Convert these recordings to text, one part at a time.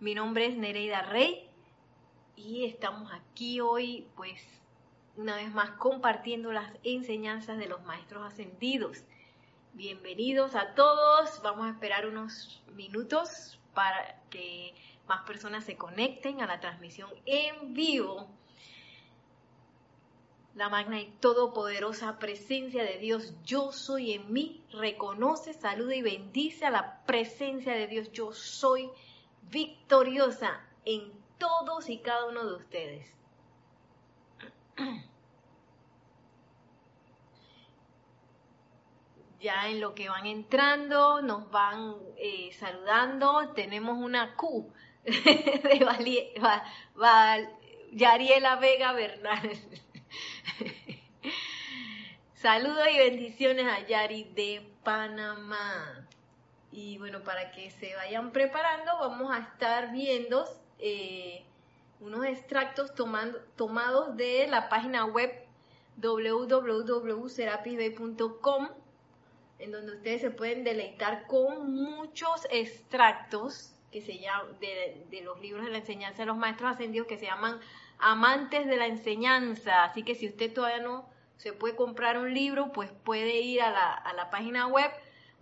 Mi nombre es Nereida Rey y estamos aquí hoy pues una vez más compartiendo las enseñanzas de los maestros ascendidos. Bienvenidos a todos, vamos a esperar unos minutos para que más personas se conecten a la transmisión en vivo la magna y todopoderosa presencia de Dios, yo soy en mí, reconoce, saluda y bendice a la presencia de Dios, yo soy victoriosa en todos y cada uno de ustedes. Ya en lo que van entrando, nos van eh, saludando, tenemos una Q de Yariela Vega Bernal. Saludos y bendiciones a Yari de Panamá. Y bueno, para que se vayan preparando, vamos a estar viendo eh, unos extractos tomados de la página web www.serapisbay.com en donde ustedes se pueden deleitar con muchos extractos que se llaman de, de los libros de la enseñanza de los maestros ascendidos que se llaman amantes de la enseñanza. Así que si usted todavía no se puede comprar un libro, pues puede ir a la, a la página web,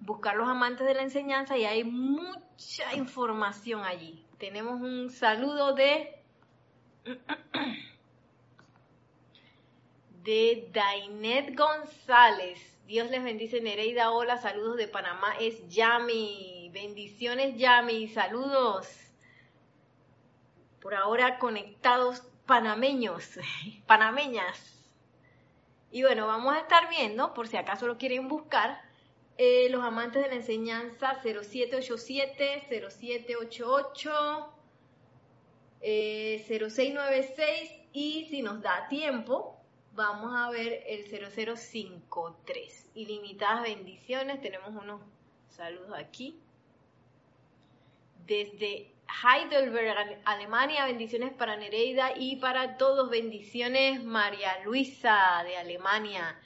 buscar los amantes de la enseñanza y hay mucha información allí. Tenemos un saludo de... de Dainet González. Dios les bendice, Nereida. Hola, saludos de Panamá. Es Yami. Bendiciones, Yami. Saludos. Por ahora conectados panameños, panameñas. Y bueno, vamos a estar viendo, por si acaso lo quieren buscar, eh, los amantes de la enseñanza 0787, 0788, 0696 y si nos da tiempo, vamos a ver el 0053. Ilimitadas bendiciones, tenemos unos saludos aquí. Desde Heidelberg, Alemania. Bendiciones para Nereida y para todos. Bendiciones María Luisa de Alemania.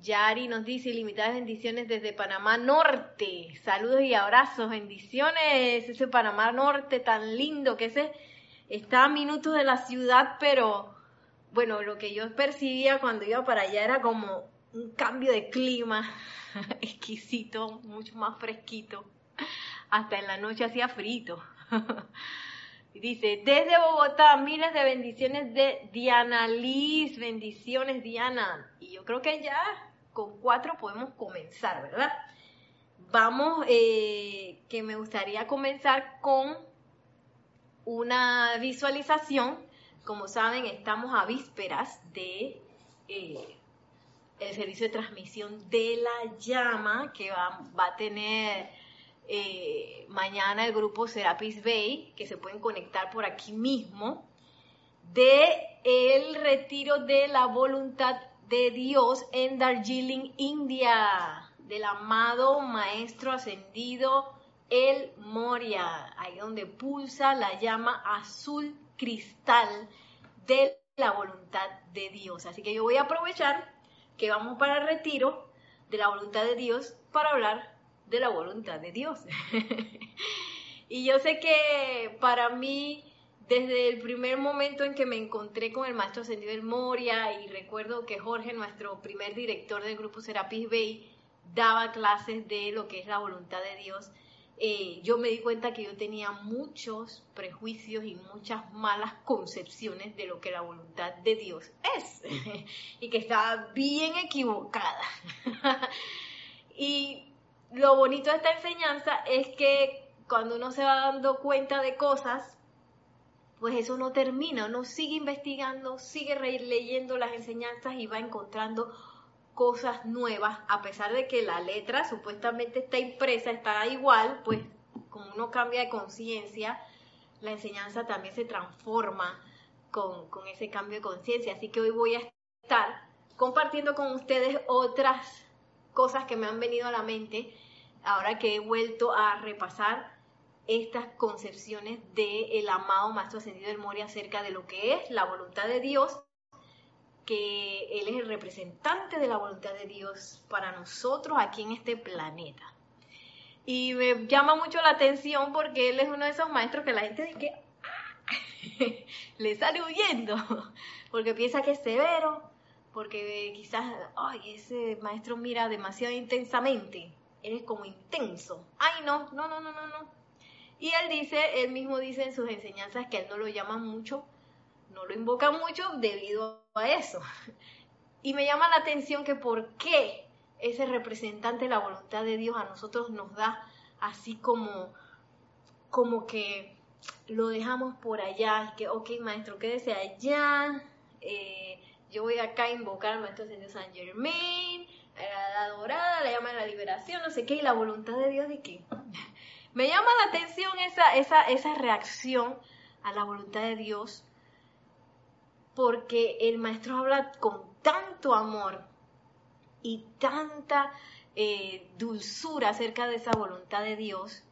Yari nos dice ilimitadas bendiciones desde Panamá Norte. Saludos y abrazos, bendiciones. Ese Panamá Norte tan lindo que ese está a minutos de la ciudad, pero bueno, lo que yo percibía cuando iba para allá era como un cambio de clima exquisito, mucho más fresquito. Hasta en la noche hacía frito. Dice, desde Bogotá, miles de bendiciones de Diana Liz, bendiciones Diana. Y yo creo que ya con cuatro podemos comenzar, ¿verdad? Vamos, eh, que me gustaría comenzar con una visualización. Como saben, estamos a vísperas de eh, el servicio de transmisión de la llama que va, va a tener eh, mañana el grupo Serapis Bay, que se pueden conectar por aquí mismo, de el retiro de la voluntad de Dios en Darjeeling, India, del amado maestro ascendido El Moria, ahí donde pulsa la llama azul cristal de la voluntad de Dios. Así que yo voy a aprovechar que vamos para el retiro de la voluntad de Dios para hablar de la voluntad de Dios. y yo sé que para mí, desde el primer momento en que me encontré con el maestro ascendido del Moria, y recuerdo que Jorge, nuestro primer director del grupo Serapis Bay, daba clases de lo que es la voluntad de Dios, eh, yo me di cuenta que yo tenía muchos prejuicios y muchas malas concepciones de lo que la voluntad de Dios es y que estaba bien equivocada. y lo bonito de esta enseñanza es que cuando uno se va dando cuenta de cosas, pues eso no termina, uno sigue investigando, sigue leyendo las enseñanzas y va encontrando cosas nuevas, a pesar de que la letra supuestamente está impresa, está igual, pues como uno cambia de conciencia, la enseñanza también se transforma con, con ese cambio de conciencia. Así que hoy voy a estar compartiendo con ustedes otras cosas que me han venido a la mente ahora que he vuelto a repasar estas concepciones del amado Maestro Ascendido del Moria acerca de lo que es la voluntad de Dios, que Él es el representante de la voluntad de Dios para nosotros aquí en este planeta. Y me llama mucho la atención porque él es uno de esos maestros que la gente dice que le sale huyendo, porque piensa que es severo, porque quizás, ay, ese maestro mira demasiado intensamente, eres como intenso. Ay, no, no, no, no, no, no. Y él dice, él mismo dice en sus enseñanzas que él no lo llama mucho, no lo invoca mucho debido a eso. Y me llama la atención que por qué ese representante de la voluntad de Dios a nosotros nos da así como, como que lo dejamos por allá, que, ok, maestro, quédese allá, eh, yo voy acá a invocar al maestro Señor San Germain, la dorada, la llama la liberación, no sé qué, y la voluntad de Dios de qué. Me llama la atención esa, esa, esa reacción a la voluntad de Dios, porque el maestro habla con tanto amor y tanta eh, dulzura acerca de esa voluntad de Dios,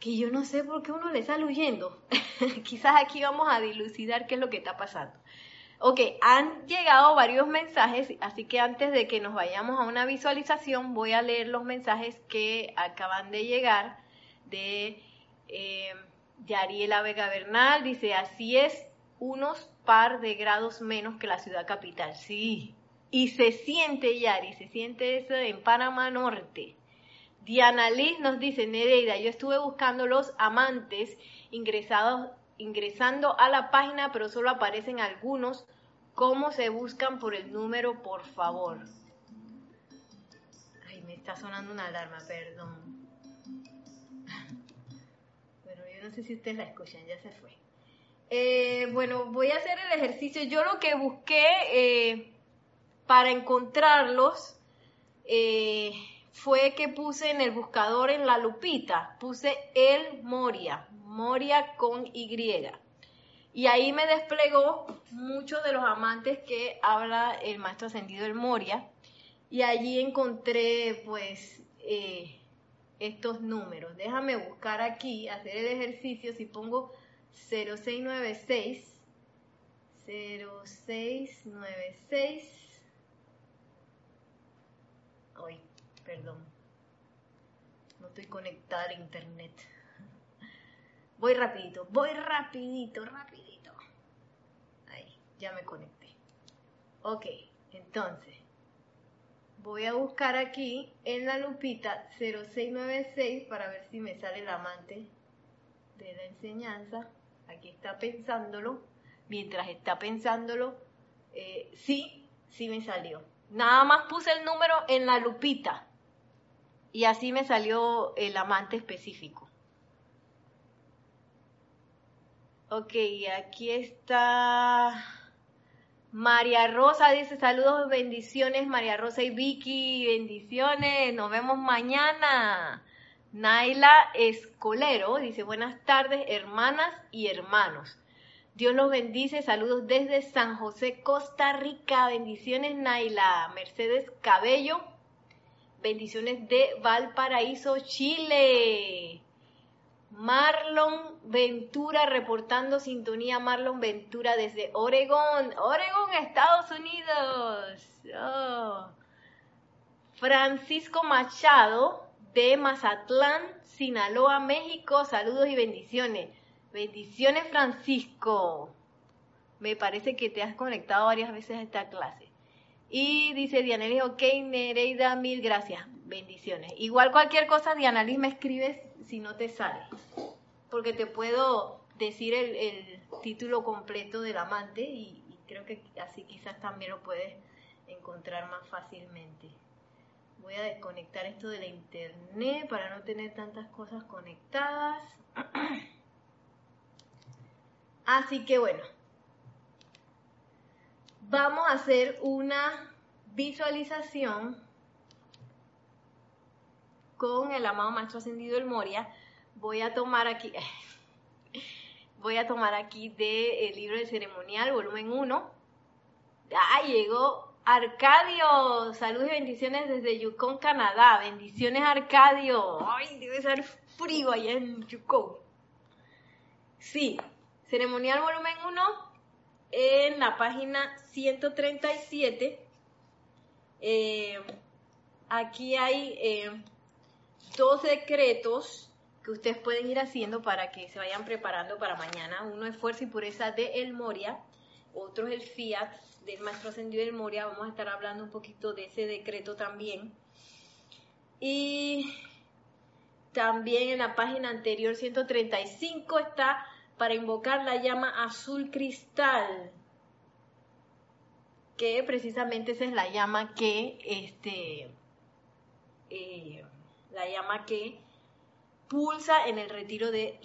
que yo no sé por qué uno le sale huyendo. Quizás aquí vamos a dilucidar qué es lo que está pasando. Ok, han llegado varios mensajes, así que antes de que nos vayamos a una visualización, voy a leer los mensajes que acaban de llegar de eh, Yariela Vega Bernal. Dice, así es, unos par de grados menos que la ciudad capital. Sí, y se siente, Yari, se siente eso en Panamá Norte. Diana Liz nos dice, Nereida, yo estuve buscando los amantes ingresados ingresando a la página, pero solo aparecen algunos. ¿Cómo se buscan por el número, por favor? Ay, me está sonando una alarma, perdón. Bueno, yo no sé si ustedes la escuchan, ya se fue. Eh, bueno, voy a hacer el ejercicio. Yo lo que busqué eh, para encontrarlos eh, fue que puse en el buscador en la lupita, puse el Moria, Moria con Y. Y ahí me desplegó muchos de los amantes que habla el maestro ascendido el Moria. Y allí encontré pues eh, estos números. Déjame buscar aquí, hacer el ejercicio. Si pongo 0696, 0696, ay, perdón, no estoy conectada a internet. Voy rapidito, voy rapidito, rapidito. Ahí, ya me conecté. Ok, entonces, voy a buscar aquí en la lupita 0696 para ver si me sale el amante de la enseñanza. Aquí está pensándolo. Mientras está pensándolo, eh, sí, sí me salió. Nada más puse el número en la lupita y así me salió el amante específico. Ok, aquí está María Rosa, dice saludos, bendiciones, María Rosa y Vicky, bendiciones, nos vemos mañana. Naila Escolero dice buenas tardes, hermanas y hermanos. Dios los bendice, saludos desde San José, Costa Rica, bendiciones Naila. Mercedes Cabello, bendiciones de Valparaíso, Chile. Marlon Ventura reportando sintonía. Marlon Ventura desde Oregón. Oregón, Estados Unidos. Oh. Francisco Machado de Mazatlán, Sinaloa, México. Saludos y bendiciones. Bendiciones, Francisco. Me parece que te has conectado varias veces a esta clase. Y dice Diana ok, Nereida, mil gracias. Bendiciones. Igual cualquier cosa, Diana me escribes si no te sale. Porque te puedo decir el, título completo del amante y, creo que así quizás también lo puedes encontrar más fácilmente. Voy a desconectar esto de la internet para no tener tantas cosas conectadas. Así que bueno, vamos a hacer una visualización con el amado maestro ascendido el Moria. Voy a tomar aquí, voy a tomar aquí del libro del ceremonial, volumen 1. Ah, llegó Arcadio. Saludos y bendiciones desde Yukon, Canadá. Bendiciones, Arcadio. Ay, debe ser frío allá en Yukon. Sí, ceremonial volumen 1 en la página 137. Eh, aquí hay eh, dos decretos que ustedes pueden ir haciendo para que se vayan preparando para mañana. Uno es Fuerza y Pureza de El Moria, otro es el Fiat del Maestro Ascendido del Moria. Vamos a estar hablando un poquito de ese decreto también. Y también en la página anterior 135 está para invocar la llama azul cristal, que precisamente esa es la llama que este eh, la llama que pulsa en el retiro de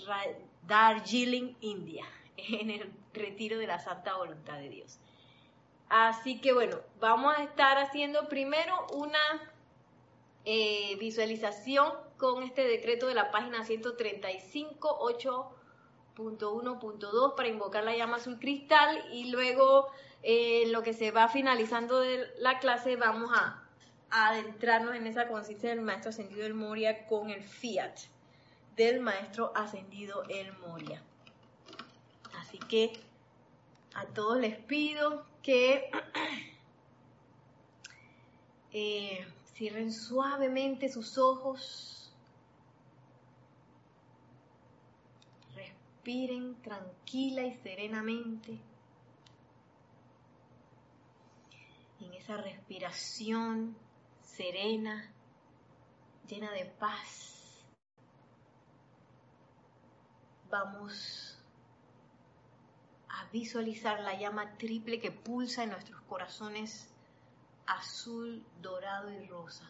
Darjeeling, India, en el retiro de la Santa Voluntad de Dios. Así que bueno, vamos a estar haciendo primero una eh, visualización con este decreto de la página 135, 8.1.2 para invocar la llama azul cristal y luego eh, lo que se va finalizando de la clase vamos a, adentrarnos en esa conciencia del maestro ascendido El Moria con el fiat del maestro ascendido El Moria. Así que a todos les pido que eh, cierren suavemente sus ojos, respiren tranquila y serenamente. En esa respiración serena, llena de paz, vamos a visualizar la llama triple que pulsa en nuestros corazones azul, dorado y rosa.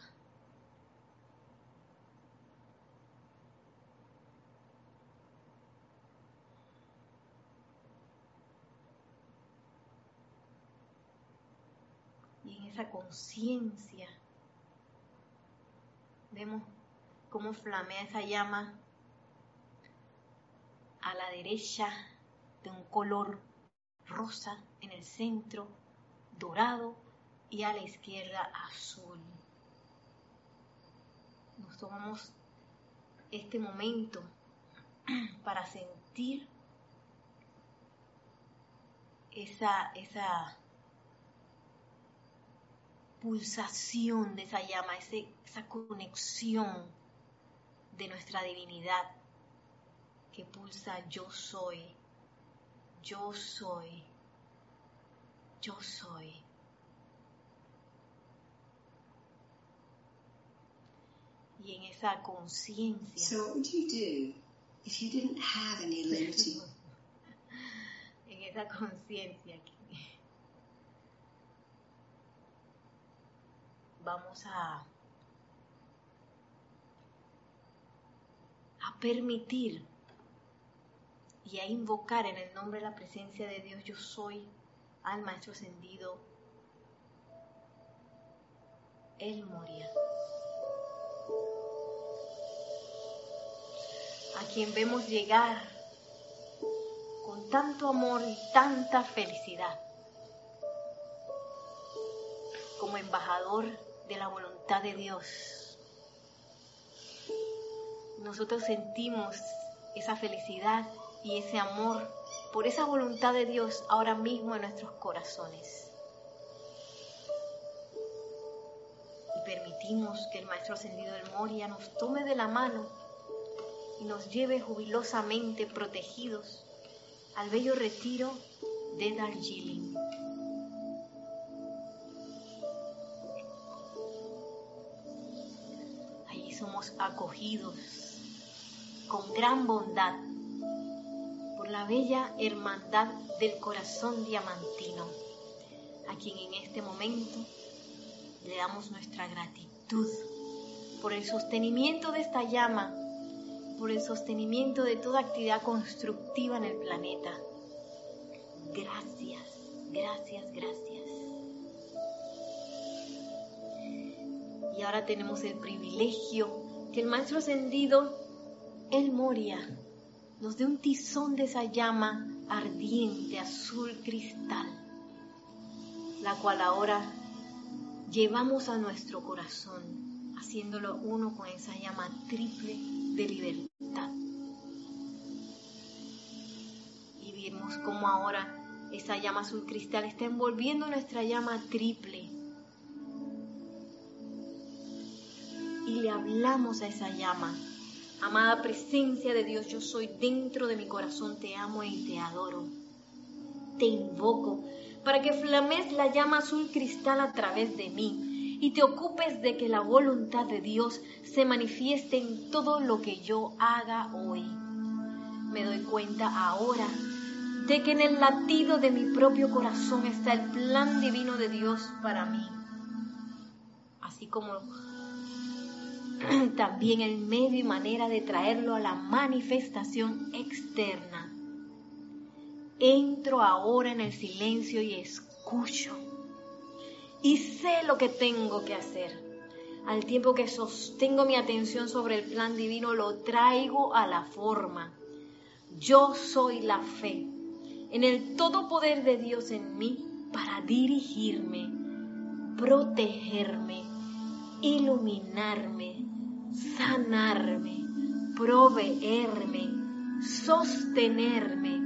Y en conciencia vemos cómo flamea esa llama a la derecha de un color rosa en el centro, dorado y a la izquierda azul. Nos tomamos este momento para sentir esa, esa pulsación de esa llama, esa conexión de nuestra divinidad que pulsa yo soy, yo soy, yo soy. Y en esa conciencia. So what would you do if you didn't have any limiting? en esa conciencia vamos a a permitir y a invocar en el nombre de la presencia de Dios yo soy al Maestro Ascendido, Él moría. A quien vemos llegar con tanto amor y tanta felicidad como embajador de la voluntad de Dios. Nosotros sentimos esa felicidad y ese amor por esa voluntad de Dios ahora mismo en nuestros corazones. Y permitimos que el Maestro Ascendido del Moria nos tome de la mano y nos lleve jubilosamente protegidos al bello retiro de Darjeeling. Somos acogidos con gran bondad la bella hermandad del corazón diamantino, a quien en este momento le damos nuestra gratitud por el sostenimiento de esta llama, por el sostenimiento de toda actividad constructiva en el planeta. Gracias, gracias, gracias. Y ahora tenemos el privilegio que el Maestro Ascendido, El Moria, nos dé un tizón de esa llama ardiente, azul cristal, la cual ahora llevamos a nuestro corazón, haciéndolo uno con esa llama triple de libertad. Y vemos cómo ahora esa llama azul cristal está envolviendo nuestra llama triple. Y le hablamos a esa llama. Amada presencia de Dios, yo soy dentro de mi corazón, te amo y te adoro. Te invoco para que flames la llama azul cristal a través de mí y te ocupes de que la voluntad de Dios se manifieste en todo lo que yo haga hoy. Me doy cuenta ahora de que en el latido de mi propio corazón está el plan divino de Dios para mí. Así como también el medio y manera de traerlo a la manifestación externa. Entro ahora en el silencio y escucho. Y sé lo que tengo que hacer. Al tiempo que sostengo mi atención sobre el plan divino, lo traigo a la forma. Yo soy la fe en el todo poder de Dios en mí para dirigirme, protegerme, iluminarme, sanarme, proveerme, sostenerme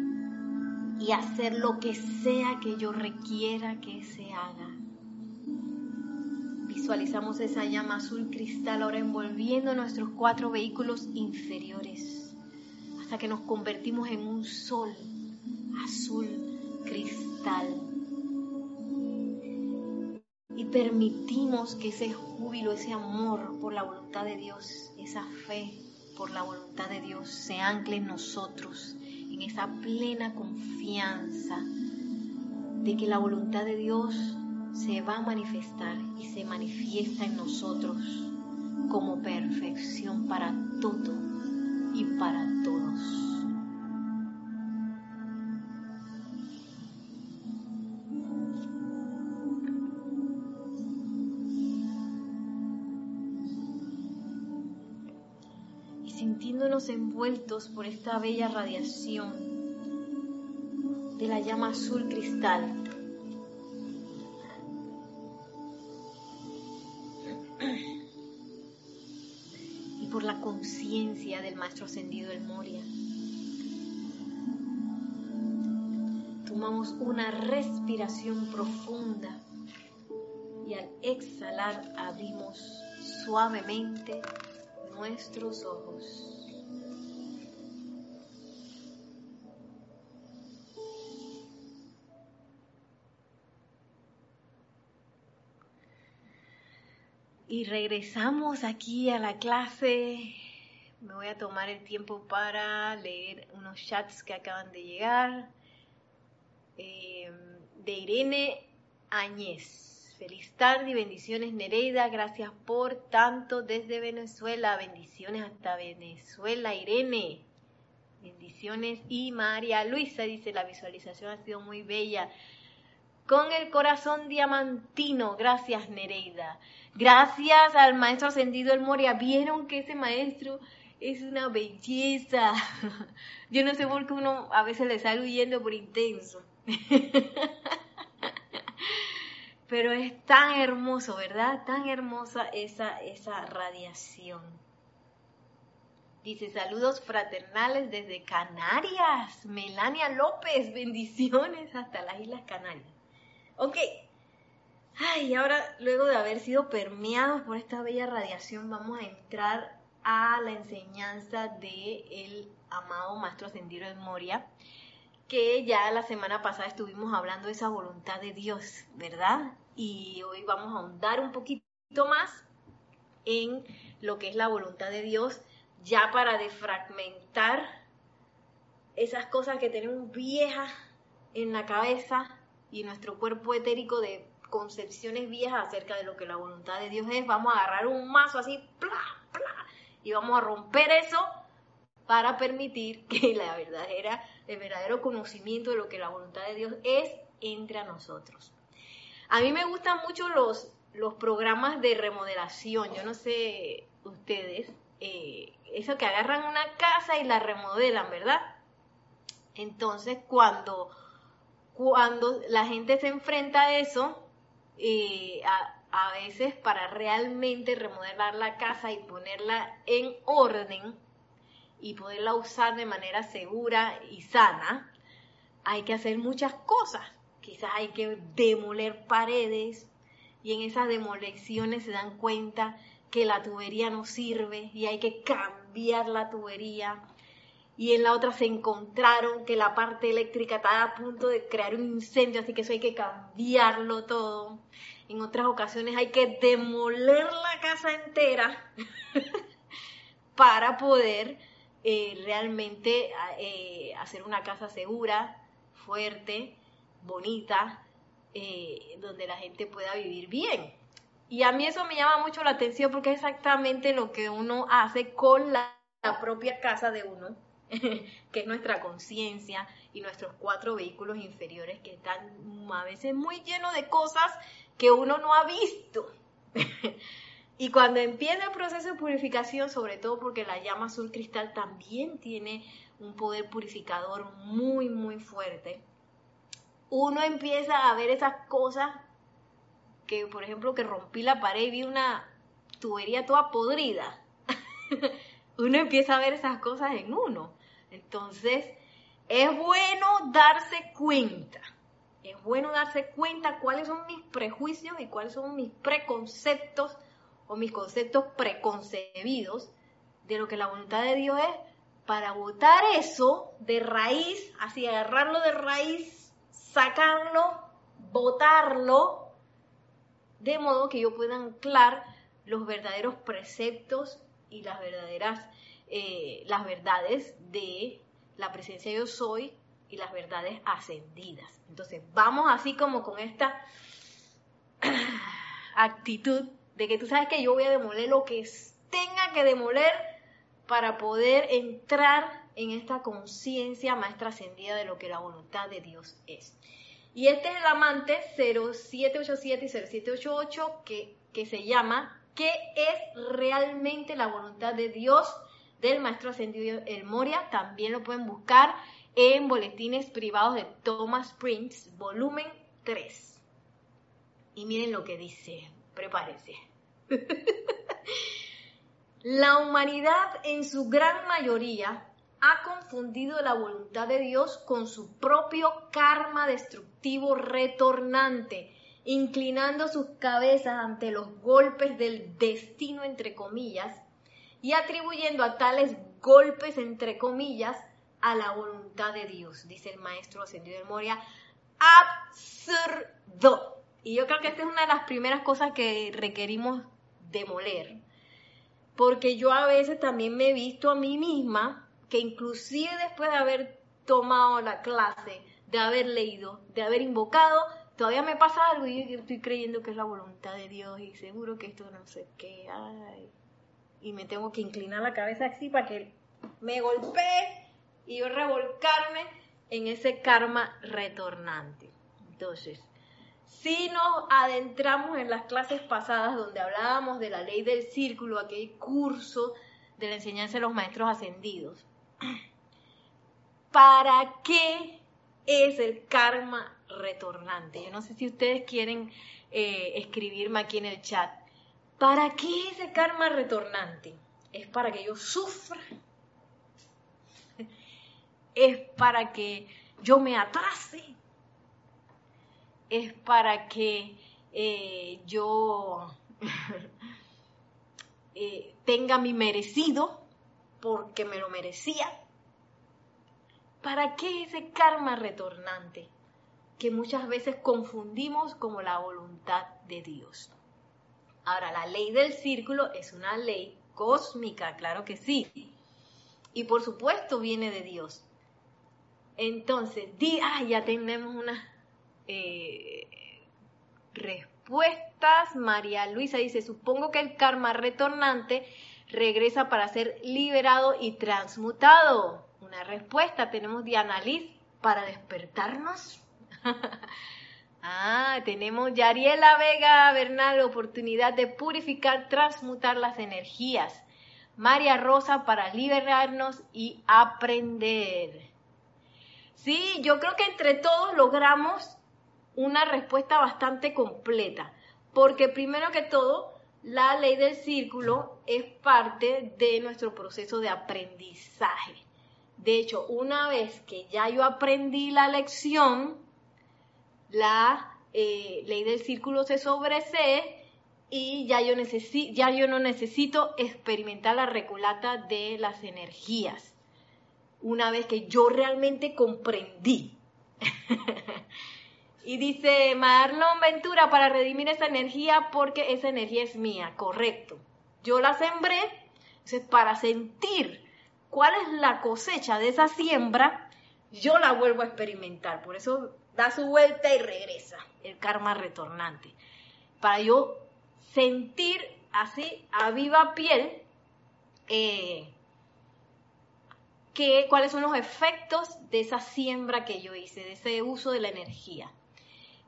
y hacer lo que sea que yo requiera que se haga. Visualizamos esa llama azul cristal ahora envolviendo nuestros cuatro vehículos inferiores hasta que nos convertimos en un sol azul cristal. Permitimos que ese júbilo, ese amor por la voluntad de Dios, esa fe por la voluntad de Dios se ancle en nosotros, en esa plena confianza de que la voluntad de Dios se va a manifestar y se manifiesta en nosotros como perfección para todo y para todos. Envueltos por esta bella radiación de la llama azul cristal. Y por la conciencia del Maestro Ascendido del Moria. Tomamos una respiración profunda y al exhalar abrimos suavemente nuestros ojos. Y regresamos aquí a la clase. Me voy a tomar el tiempo para leer unos chats que acaban de llegar. Eh, de Irene Añez. Feliz tarde y bendiciones Nereida. Gracias por tanto desde Venezuela. Bendiciones hasta Venezuela, Irene. Bendiciones. Y María Luisa dice, la visualización ha sido muy bella. Con el corazón diamantino. Gracias Nereida. Gracias al maestro ascendido El Moria. Vieron que ese maestro es una belleza. Yo no sé por qué uno a veces le sale huyendo por intenso. Pero es tan hermoso, ¿verdad? Tan hermosa esa, esa radiación. Dice saludos fraternales desde Canarias. Melania López, bendiciones hasta las Islas Canarias. Ok, Ay, ahora, luego de haber sido permeados por esta bella radiación, vamos a entrar a la enseñanza del el amado Maestro Ascendido de Moria, que ya la semana pasada estuvimos hablando de esa voluntad de Dios, ¿verdad? Y hoy vamos a ahondar un poquito más en lo que es la voluntad de Dios, ya para defragmentar esas cosas que tenemos viejas en la cabeza y nuestro cuerpo etérico de concepciones viejas acerca de lo que la voluntad de Dios es. Vamos a agarrar un mazo así, y vamos a romper eso para permitir que la verdadera, el verdadero conocimiento de lo que la voluntad de Dios es entre a nosotros. A mí me gustan mucho los, los programas de remodelación. Yo no sé ustedes, eh, eso que agarran una casa y la remodelan, ¿verdad? Entonces, cuando, cuando la gente se enfrenta a eso, eh, a, veces para realmente remodelar la casa y ponerla en orden y poderla usar de manera segura y sana, hay que hacer muchas cosas. Quizás hay que demoler paredes y en esas demolecciones se dan cuenta que la tubería no sirve y hay que cambiar la tubería. Y en la otra se encontraron que la parte eléctrica estaba a punto de crear un incendio, así que eso hay que cambiarlo todo. En otras ocasiones hay que demoler la casa entera para poder eh, realmente eh, hacer una casa segura, fuerte, bonita, eh, donde la gente pueda vivir bien. Y a mí eso me llama mucho la atención porque es exactamente lo que uno hace con la, propia casa de uno, que es nuestra conciencia y nuestros cuatro vehículos inferiores que están a veces muy llenos de cosas que uno no ha visto. y cuando empieza el proceso de purificación, sobre todo porque la llama azul cristal también tiene un poder purificador muy, muy fuerte, uno empieza a ver esas cosas que, por ejemplo, que rompí la pared y vi una tubería toda podrida. uno empieza a ver esas cosas en uno. Entonces, es bueno darse cuenta. Es bueno darse cuenta cuáles son mis prejuicios y cuáles son mis preconceptos o mis conceptos preconcebidos de lo que la voluntad de Dios es para botar eso de raíz, así agarrarlo de raíz sacarlo, botarlo, de modo que yo pueda anclar los verdaderos preceptos y las verdaderas, eh, las verdades de la presencia yo soy y las verdades ascendidas. Entonces, vamos así como con esta actitud de que tú sabes que yo voy a demoler lo que tenga que demoler para poder entrar en esta conciencia más trascendida de lo que la voluntad de Dios es. Y este es el amante 0787 y 0788 que, que se llama ¿Qué es realmente la voluntad de Dios del Maestro Ascendido El Moria? También lo pueden buscar en boletines privados de Thomas Prince, volumen 3. Y miren lo que dice, prepárense. la humanidad en su gran mayoría ha confundido la voluntad de Dios con su propio karma destructivo retornante, inclinando sus cabezas ante los golpes del destino, entre comillas, y atribuyendo a tales golpes, entre comillas, a la voluntad de Dios, dice el maestro ascendido de Moria, absurdo. Y yo creo que esta es una de las primeras cosas que requerimos demoler, porque yo a veces también me he visto a mí misma que inclusive después de haber tomado la clase, de haber leído, de haber invocado, todavía me pasa algo y yo estoy creyendo que es la voluntad de Dios y seguro que esto no sé qué, y me tengo que inclinar la cabeza así para que me golpee y yo revolcarme en ese karma retornante. Entonces, si nos adentramos en las clases pasadas donde hablábamos de la ley del círculo, aquel curso de la enseñanza de los maestros ascendidos, ¿para qué es el karma retornante? Yo no sé si ustedes quieren eh, escribirme aquí en el chat. ¿Para qué es el karma retornante? ¿Es para que yo sufra? ¿Es para que yo me atrase? ¿Es para que eh, yo eh, tenga mi merecido porque me lo merecía? ¿Para qué ese karma retornante que muchas veces confundimos como la voluntad de Dios? Ahora, la ley del círculo es una ley cósmica, claro que sí. Y por supuesto viene de Dios. Entonces, di, ah, ya tenemos unas eh, respuestas. María Luisa dice, supongo que el karma retornante regresa para ser liberado y transmutado una respuesta. Tenemos Diana Liz para despertarnos. ah, tenemos Yariela Vega Bernal, oportunidad de purificar, transmutar las energías. María Rosa para liberarnos y aprender. Sí, yo creo que entre todos logramos una respuesta bastante completa, porque primero que todo, la ley del círculo es parte de nuestro proceso de aprendizaje. De hecho, una vez que ya yo aprendí la lección, la eh, ley del círculo se sobresee y ya yo, necesi ya yo no necesito experimentar la reculata de las energías. Una vez que yo realmente comprendí. y dice Marlon Ventura, para redimir esa energía porque esa energía es mía, correcto. Yo la sembré, entonces para sentir cuál es la cosecha de esa siembra, yo la vuelvo a experimentar. Por eso da su vuelta y regresa, el karma retornante. Para yo sentir así a viva piel eh, que, cuáles son los efectos de esa siembra que yo hice, de ese uso de la energía.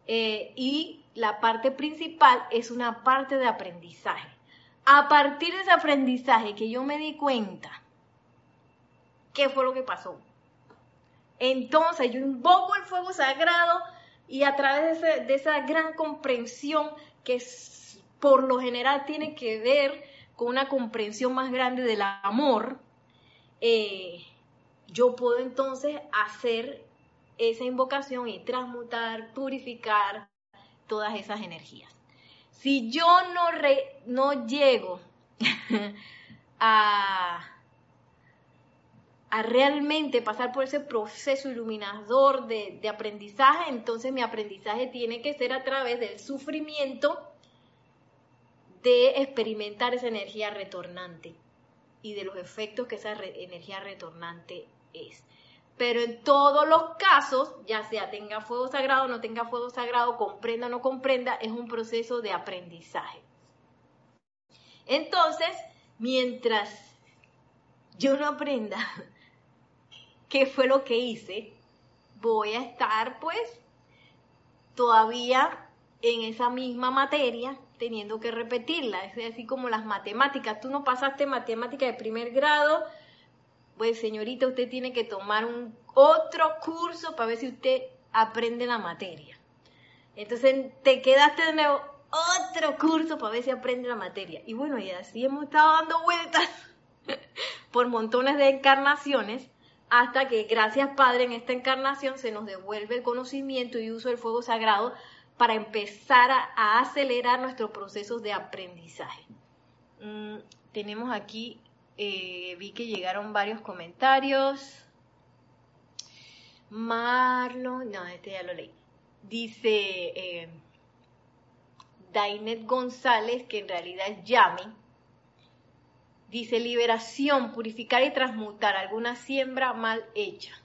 Eh, y la parte principal es una parte de aprendizaje. A partir de ese aprendizaje que yo me di cuenta, ¿qué fue lo que pasó? Entonces yo invoco el fuego sagrado y a través de, esa gran comprensión que por lo general tiene que ver con una comprensión más grande del amor, eh, yo puedo entonces hacer esa invocación y transmutar, purificar todas esas energías. Si yo no, no llego a, a, realmente pasar por ese proceso iluminador de, de aprendizaje, entonces mi aprendizaje tiene que ser a través del sufrimiento de experimentar esa energía retornante y de los efectos que esa energía retornante es. Pero en todos los casos, ya sea tenga fuego sagrado o no tenga fuego sagrado, comprenda o no comprenda, es un proceso de aprendizaje. Entonces, mientras yo no aprenda qué fue lo que hice, voy a estar pues todavía en esa misma materia teniendo que repetirla. Es así como las matemáticas. Tú no pasaste matemática de primer grado, pues señorita, usted tiene que tomar un otro curso para ver si usted aprende la materia. Entonces te quedaste de nuevo otro curso para ver si aprende la materia. Y bueno, y así hemos estado dando vueltas por montones de encarnaciones hasta que gracias Padre en esta encarnación se nos devuelve el conocimiento y uso del fuego sagrado para empezar a, acelerar nuestros procesos de aprendizaje. Mm, tenemos aquí, eh, vi que llegaron varios comentarios. Marlon, no, este ya lo leí. Dice eh, Dainet González, que en realidad es Yami. Dice liberación, purificar y transmutar alguna siembra mal hecha.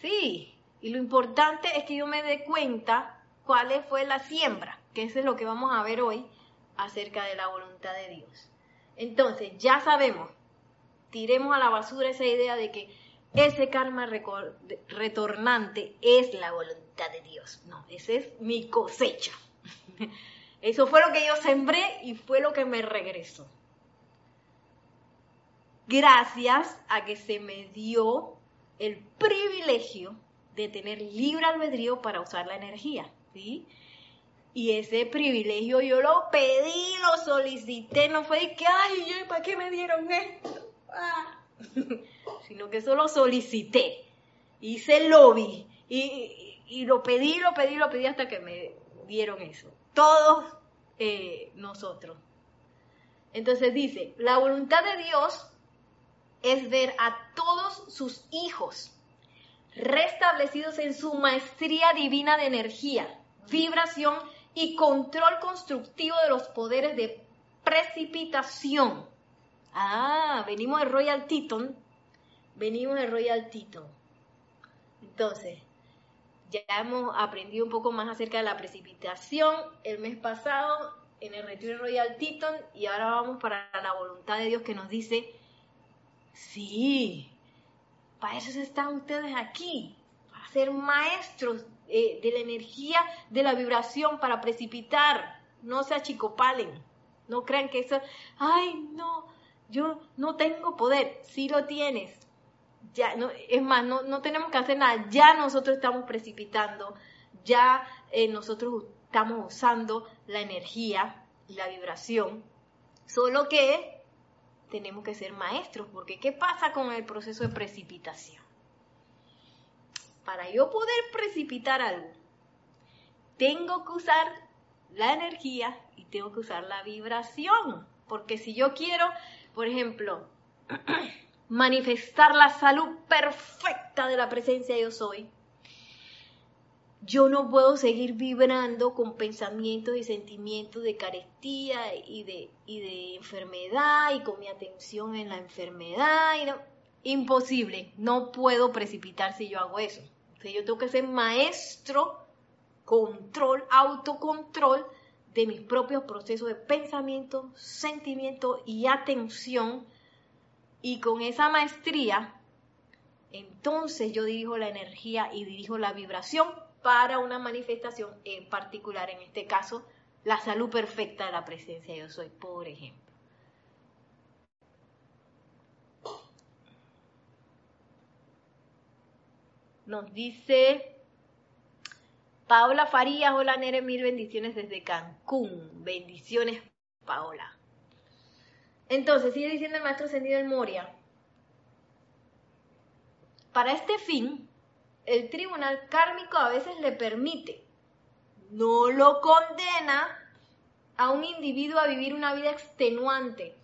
Sí, y lo importante es que yo me dé cuenta cuál fue la siembra, que eso es lo que vamos a ver hoy acerca de la voluntad de Dios. Entonces, ya sabemos, tiremos a la basura esa idea de que ese karma retornante es la voluntad de Dios. No, esa es mi cosecha. Eso fue lo que yo sembré y fue lo que me regresó. Gracias a que se me dio el privilegio de tener libre albedrío para usar la energía. Y ese privilegio yo lo pedí, lo solicité, no fue que, ay, ¿para qué me dieron esto? Ah. Sino que eso lo solicité, hice lobby y, y, lo pedí, lo pedí, lo pedí hasta que me dieron eso. Todos eh, nosotros. Entonces dice, la voluntad de Dios es ver a todos sus hijos restablecidos en su maestría divina de energía vibración y control constructivo de los poderes de precipitación. Ah, venimos de Royal Teton. Venimos de Royal Teton. Entonces, ya hemos aprendido un poco más acerca de la precipitación el mes pasado en el retiro Royal Teton y ahora vamos para la voluntad de Dios que nos dice, sí, para eso están ustedes aquí, para ser maestros eh, de la energía de la vibración para precipitar. No se achicopalen. No crean que eso, ay, no, yo no tengo poder. Sí lo tienes. Ya, no, es más, no, no tenemos que hacer nada. Ya nosotros estamos precipitando. Ya eh, nosotros estamos usando la energía y la vibración. Solo que tenemos que ser maestros, porque ¿qué pasa con el proceso de precipitación? para yo poder precipitar algo, tengo que usar la energía y tengo que usar la vibración. Porque si yo quiero, por ejemplo, manifestar la salud perfecta de la presencia yo soy, yo no puedo seguir vibrando con pensamientos y sentimientos de carestía y de, y de enfermedad y con mi atención en la enfermedad. Y imposible, no puedo precipitar si yo hago eso. Yo tengo que ser maestro, control, autocontrol de mis propios procesos de pensamiento, sentimiento y atención. Y con esa maestría, entonces yo dirijo la energía y dirijo la vibración para una manifestación en particular, en este caso, la salud perfecta de la presencia de yo soy, por ejemplo. Nos dice Paola Farías, hola Nere, mil bendiciones desde Cancún. Bendiciones, Paola. Entonces, sigue diciendo el maestro Ascendido del Moria. Para este fin, el tribunal kármico a veces le permite, no lo condena a un individuo a vivir una vida extenuante,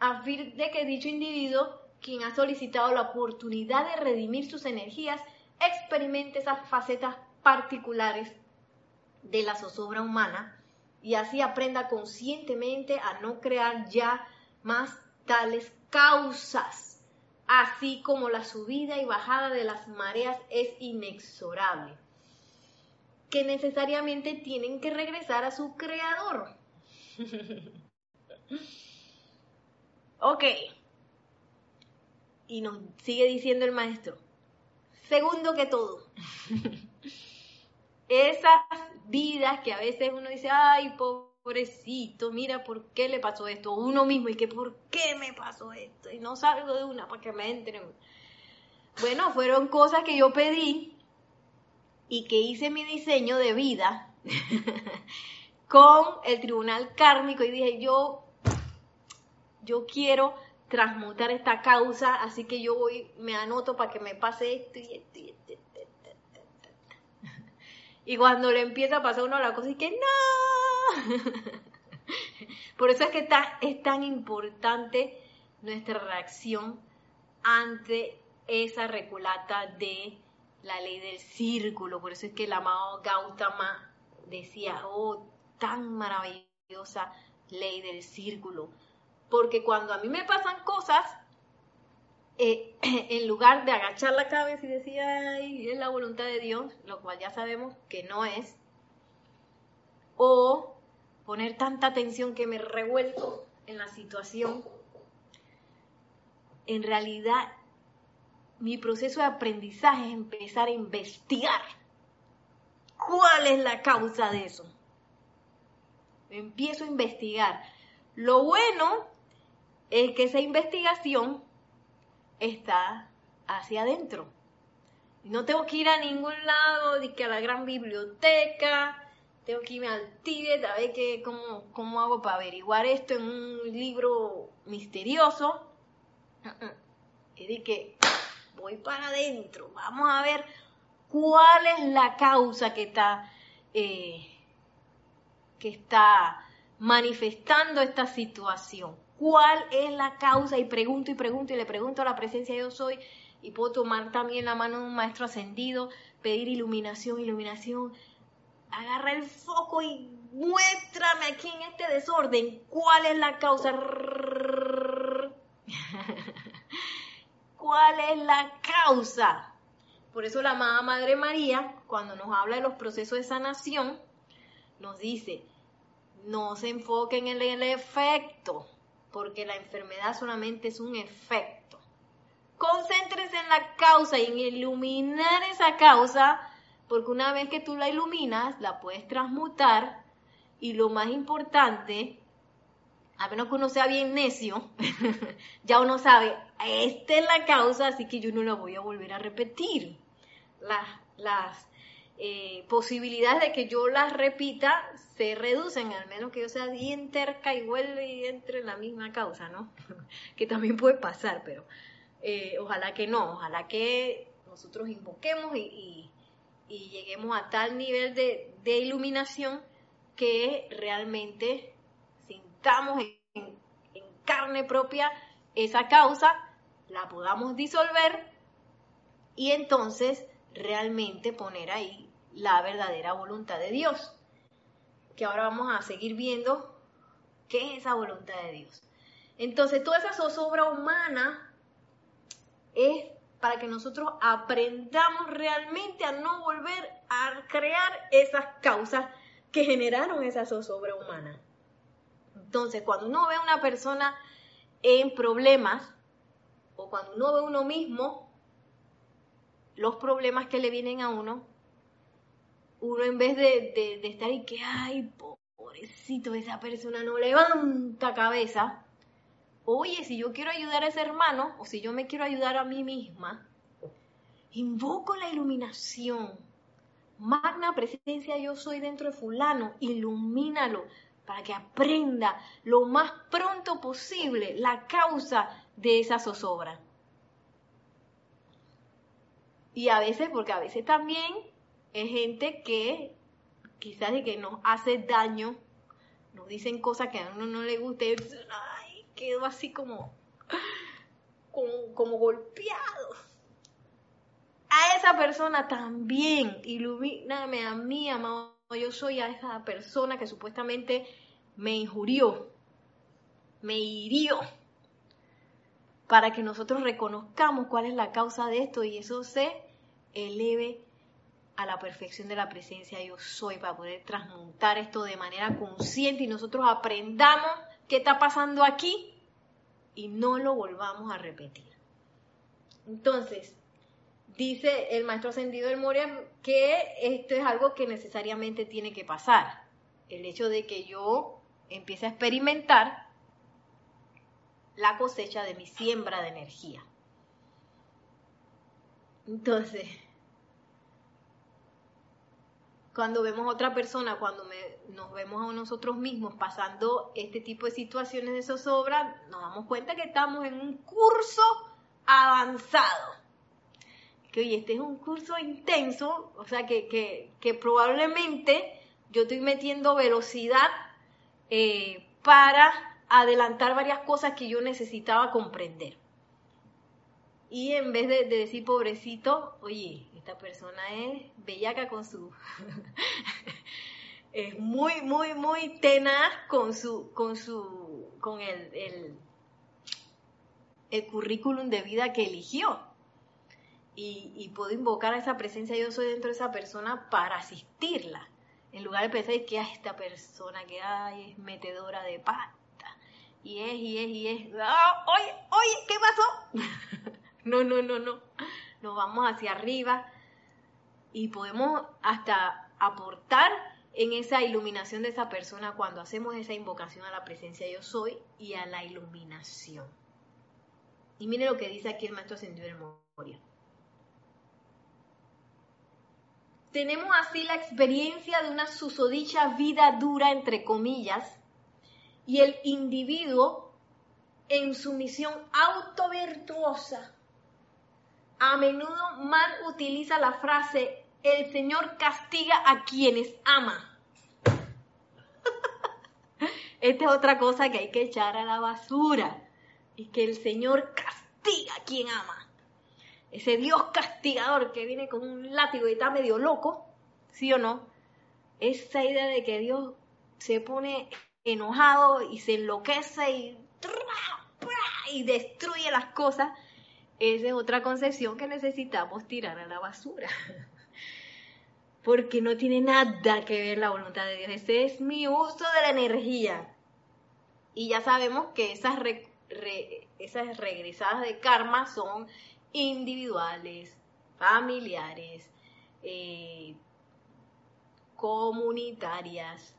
a fin de que dicho individuo, quien ha solicitado la oportunidad de redimir sus energías, experimente esas facetas particulares de la zozobra humana y así aprenda conscientemente a no crear ya más tales causas así como la subida y bajada de las mareas es inexorable, que necesariamente tienen que regresar a su creador. ok. Y nos sigue diciendo el maestro. Segundo que todo, esas vidas que a veces uno dice, ay, pobre pobrecito, mira por qué le pasó esto, uno mismo, y que por qué me pasó esto, y no salgo de una para que me entren. Bueno, fueron cosas que yo pedí y que hice mi diseño de vida con el tribunal kármico y dije, yo, yo quiero transmutar esta causa, así que yo voy, me anoto para que me pase esto y esto y esto. Y, cuando le empieza a pasar uno la cosa y que no, Por eso es que es tan importante nuestra reacción ante esa reculata de la ley del círculo. Por eso es que el amado Gautama decía, oh, tan maravillosa ley del círculo. Porque cuando a mí me pasan cosas, eh, en lugar de agachar la cabeza y decir, ay, es la voluntad de Dios, lo cual ya sabemos que no es, o poner tanta atención que me revuelco en la situación, en realidad mi proceso de aprendizaje es empezar a investigar cuál es la causa de eso. Empiezo a investigar. Lo bueno es que esa investigación está hacia adentro. No tengo que ir a ningún lado, ni que a la gran biblioteca, tengo que irme al Tíbet a ver qué, cómo, cómo hago para averiguar esto en un libro misterioso. Y dije, voy para adentro, vamos a ver cuál es la causa que está, eh, que está manifestando esta situación. ¿Cuál es la causa? Y pregunto y pregunto y le pregunto a la presencia de yo soy y puedo tomar también la mano de un maestro ascendido, pedir iluminación, iluminación, agarra el foco y muéstrame aquí en este desorden cuál es la causa. ¿Cuál es la causa? Por eso la amada Madre María, cuando nos habla de los procesos de sanación, nos dice, no se enfoquen en el efecto, porque la enfermedad solamente es un efecto. Concéntrense en la causa y en iluminar esa causa porque una vez que tú la iluminas, la puedes transmutar y lo más importante, a menos que uno sea bien necio, ya uno sabe, esta es la causa, así que yo no la voy a volver a repetir. Las, las eh, posibilidades de que yo las repita se reducen, al menos que yo sea bien terca y vuelva y entre en la misma causa, ¿no? que también puede pasar, pero eh, ojalá que no, ojalá que nosotros invoquemos y y lleguemos a tal nivel de, iluminación que realmente sintamos en, en carne propia esa causa, la podamos disolver y entonces realmente poner ahí la verdadera voluntad de Dios. Que ahora vamos a seguir viendo qué es esa voluntad de Dios. Entonces, toda esa zozobra humana es para que nosotros aprendamos realmente a no volver a crear esas causas que generaron esa zozobra humana. Entonces, cuando uno ve a una persona en problemas, o cuando uno ve a uno mismo, los problemas que le vienen a uno, uno en vez de, de, de estar y que, ay, pobrecito, esa persona no levanta cabeza, oye, si yo quiero ayudar a ese hermano o si yo me quiero ayudar a mí misma, invoco la iluminación. Magna presencia yo soy dentro de fulano, ilumínalo para que aprenda lo más pronto posible la causa de esa zozobra. Y a veces, porque a veces también es gente que quizás de que nos hace daño, nos dicen cosas que a uno no le gusta, y quedo así como, como, golpeado. A esa persona también, ilumíname a mí, amado. Yo soy a esa persona que supuestamente me injurió, me hirió, para que nosotros reconozcamos cuál es la causa de esto y eso se eleve a la perfección de la presencia yo soy para poder transmutar esto de manera consciente y nosotros aprendamos qué está pasando aquí y no lo volvamos a repetir. Entonces, dice el maestro ascendido del Moria que esto es algo que necesariamente tiene que pasar. El hecho de que yo empiece a experimentar la cosecha de mi siembra de energía. Entonces, cuando vemos a otra persona, cuando nos vemos a nosotros mismos pasando este tipo de situaciones de zozobra, nos damos cuenta que estamos en un curso avanzado. Que oye, este es un curso intenso, o sea que, que, probablemente yo estoy metiendo velocidad eh, para adelantar varias cosas que yo necesitaba comprender. Y en vez de, decir pobrecito, oye, esta persona es bellaca con su... es muy, muy, muy tenaz con su, con su, con el, el, currículum de vida que eligió. Y, puedo invocar a esa presencia yo soy dentro de esa persona para asistirla. En lugar de pensar que a esta persona que hay es metedora de pata. Y es, y es, y es. ¡Ah! oye, oye, ¿qué pasó? No, no, no, no. Nos vamos hacia arriba y podemos hasta aportar en esa iluminación de esa persona cuando hacemos esa invocación a la presencia yo soy y a la iluminación. Y mire lo que dice aquí el maestro ascendido de memoria. Tenemos así la experiencia de una susodicha vida dura, entre comillas, y el individuo en su misión autovirtuosa a menudo mal utiliza la frase el Señor castiga a quienes ama. Esta es otra cosa que hay que echar a la basura. Y que el Señor castiga a quien ama. Ese Dios castigador que viene con un látigo y está medio loco, ¿sí o no? Esa idea de que Dios se pone enojado y se enloquece y, y destruye las cosas esa es otra concepción que necesitamos tirar a la basura. Porque no tiene nada que ver la voluntad de Dios. Ese es mi uso de la energía. Y ya sabemos que esas, regresadas de karma son individuales, familiares, eh, comunitarias,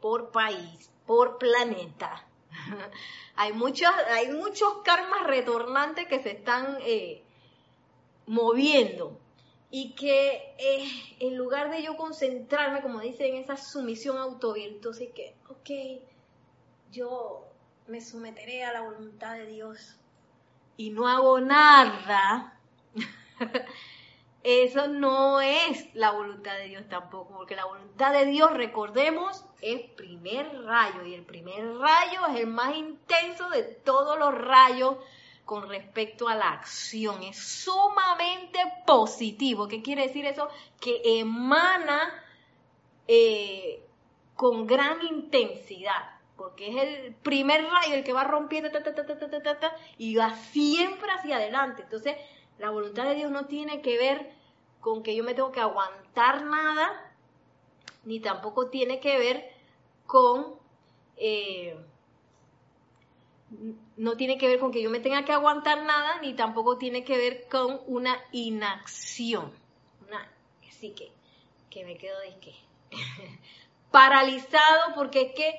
por país, por planeta. hay, muchos, hay muchos karmas retornantes que se están eh, moviendo y que eh, en lugar de yo concentrarme, como dice, en esa sumisión autovirtuosa y que, ok, yo me someteré a la voluntad de Dios y no hago nada, Eso no es la voluntad de Dios tampoco, porque la voluntad de Dios, recordemos, es primer rayo y el primer rayo es el más intenso de todos los rayos con respecto a la acción. Es sumamente positivo. ¿Qué quiere decir eso? Que emana eh, con gran intensidad, porque es el primer rayo el que va rompiendo y va siempre hacia adelante. Entonces, la voluntad de Dios no tiene que ver con que yo me tengo que aguantar nada, ni tampoco tiene que ver con... Eh, no tiene que ver con que yo me tenga que aguantar nada, ni tampoco tiene que ver con una inacción. Así que, que me quedo de qué. Paralizado porque es que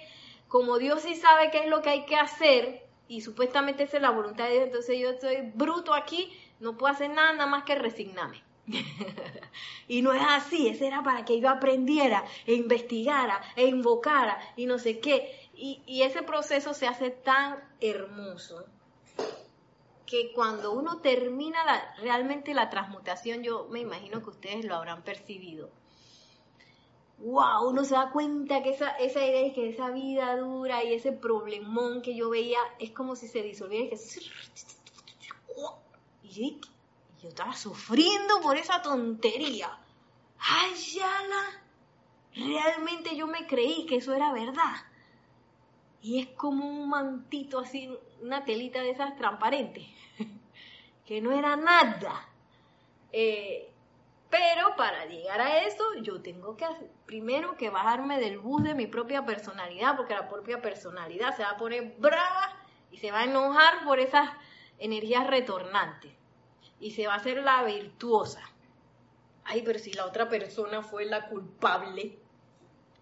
como Dios sí sabe qué es lo que hay que hacer, y supuestamente esa es la voluntad de Dios, entonces yo estoy bruto aquí, no puedo hacer nada, nada más que resignarme. y no es así, ese era para que yo aprendiera e investigara e invocara y no sé qué. Y, ese proceso se hace tan hermoso que cuando uno termina la, realmente la transmutación, yo me imagino que ustedes lo habrán percibido. Wow, uno se da cuenta que esa, esa idea que esa vida dura y ese problemón que yo veía es como si se disolviera y que y yo estaba sufriendo por esa tontería. ¡Ay, Yala! Realmente yo me creí que eso era verdad. Y es como un mantito así, una telita de esas transparentes, que no era nada. Eh, pero para llegar a eso, yo tengo que primero que bajarme del bus de mi propia personalidad, porque la propia personalidad se va a poner brava y se va a enojar por esas energías retornantes y se va a hacer la virtuosa. Ay, pero si la otra persona fue la culpable.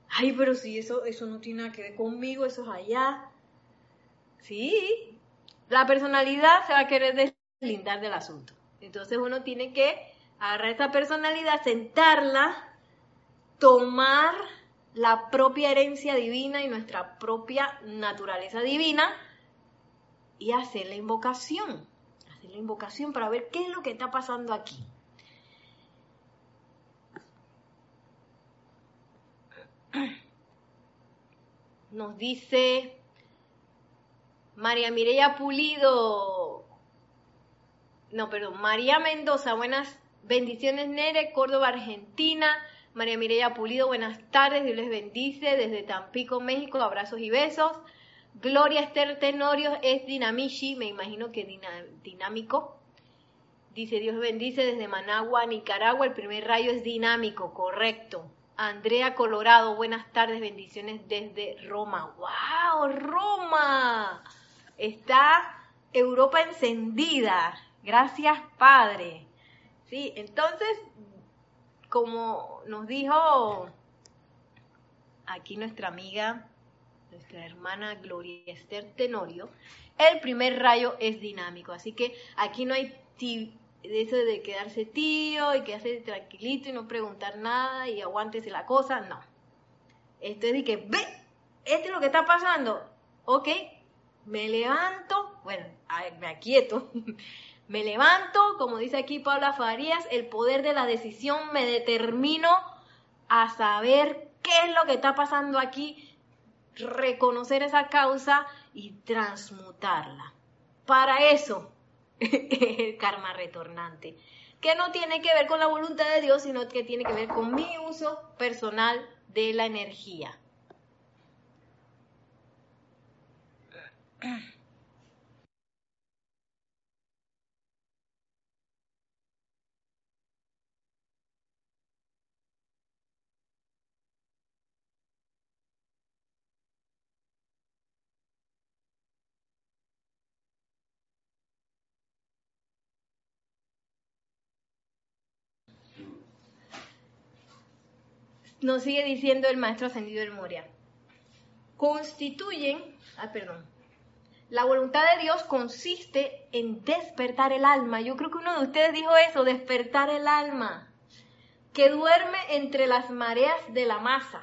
Ay, pero si eso, eso no tiene nada que ver conmigo, eso es allá. Sí, la personalidad se va a querer deslindar del asunto. Entonces uno tiene que agarrar esa personalidad, sentarla, tomar la propia herencia divina y nuestra propia naturaleza divina y hacer la invocación la invocación para ver qué es lo que está pasando aquí. Nos dice María Mireya Pulido, no, perdón, María Mendoza, buenas bendiciones Nere, Córdoba, Argentina. María Mireya Pulido, buenas tardes, Dios les bendice desde Tampico, México, abrazos y besos. Gloria Esther Tenorio es dinamishi, me imagino que dinámico. Dice Dios bendice desde Managua, Nicaragua. El primer rayo es dinámico, correcto. Andrea Colorado, buenas tardes, bendiciones desde Roma. ¡Wow! Roma. Está Europa encendida. Gracias, Padre. Sí, entonces, como nos dijo aquí nuestra amiga nuestra hermana Gloria Esther Tenorio, el primer rayo es dinámico. Así que aquí no hay eso de quedarse tío y quedarse tranquilito y no preguntar nada y aguántese la cosa, no. Esto es de que, ve, esto es lo que está pasando. Ok, me levanto, bueno, me aquieto. me levanto, como dice aquí Paula Farías, el poder de la decisión, me determino a saber qué es lo que está pasando aquí reconocer esa causa y transmutarla. Para eso el karma retornante, que no tiene que ver con la voluntad de Dios, sino que tiene que ver con mi uso personal de la energía. Nos sigue diciendo el maestro ascendido del Moria. Constituyen, ah, perdón, la voluntad de Dios consiste en despertar el alma. Yo creo que uno de ustedes dijo eso, despertar el alma, que duerme entre las mareas de la masa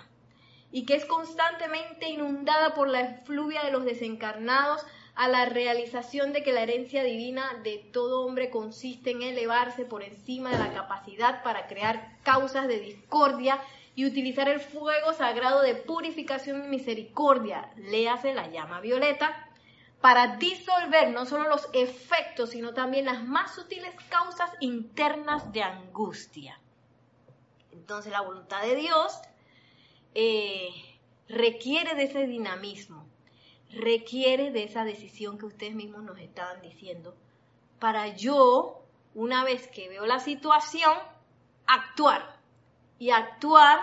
y que es constantemente inundada por la efluvia de los desencarnados a la realización de que la herencia divina de todo hombre consiste en elevarse por encima de la capacidad para crear causas de discordia y utilizar el fuego sagrado de purificación y misericordia, léase la llama violeta, para disolver no solo los efectos, sino también las más sutiles causas internas de angustia. Entonces la voluntad de Dios eh, requiere de ese dinamismo, requiere de esa decisión que ustedes mismos nos estaban diciendo, para yo, una vez que veo la situación, actuar. Y actuar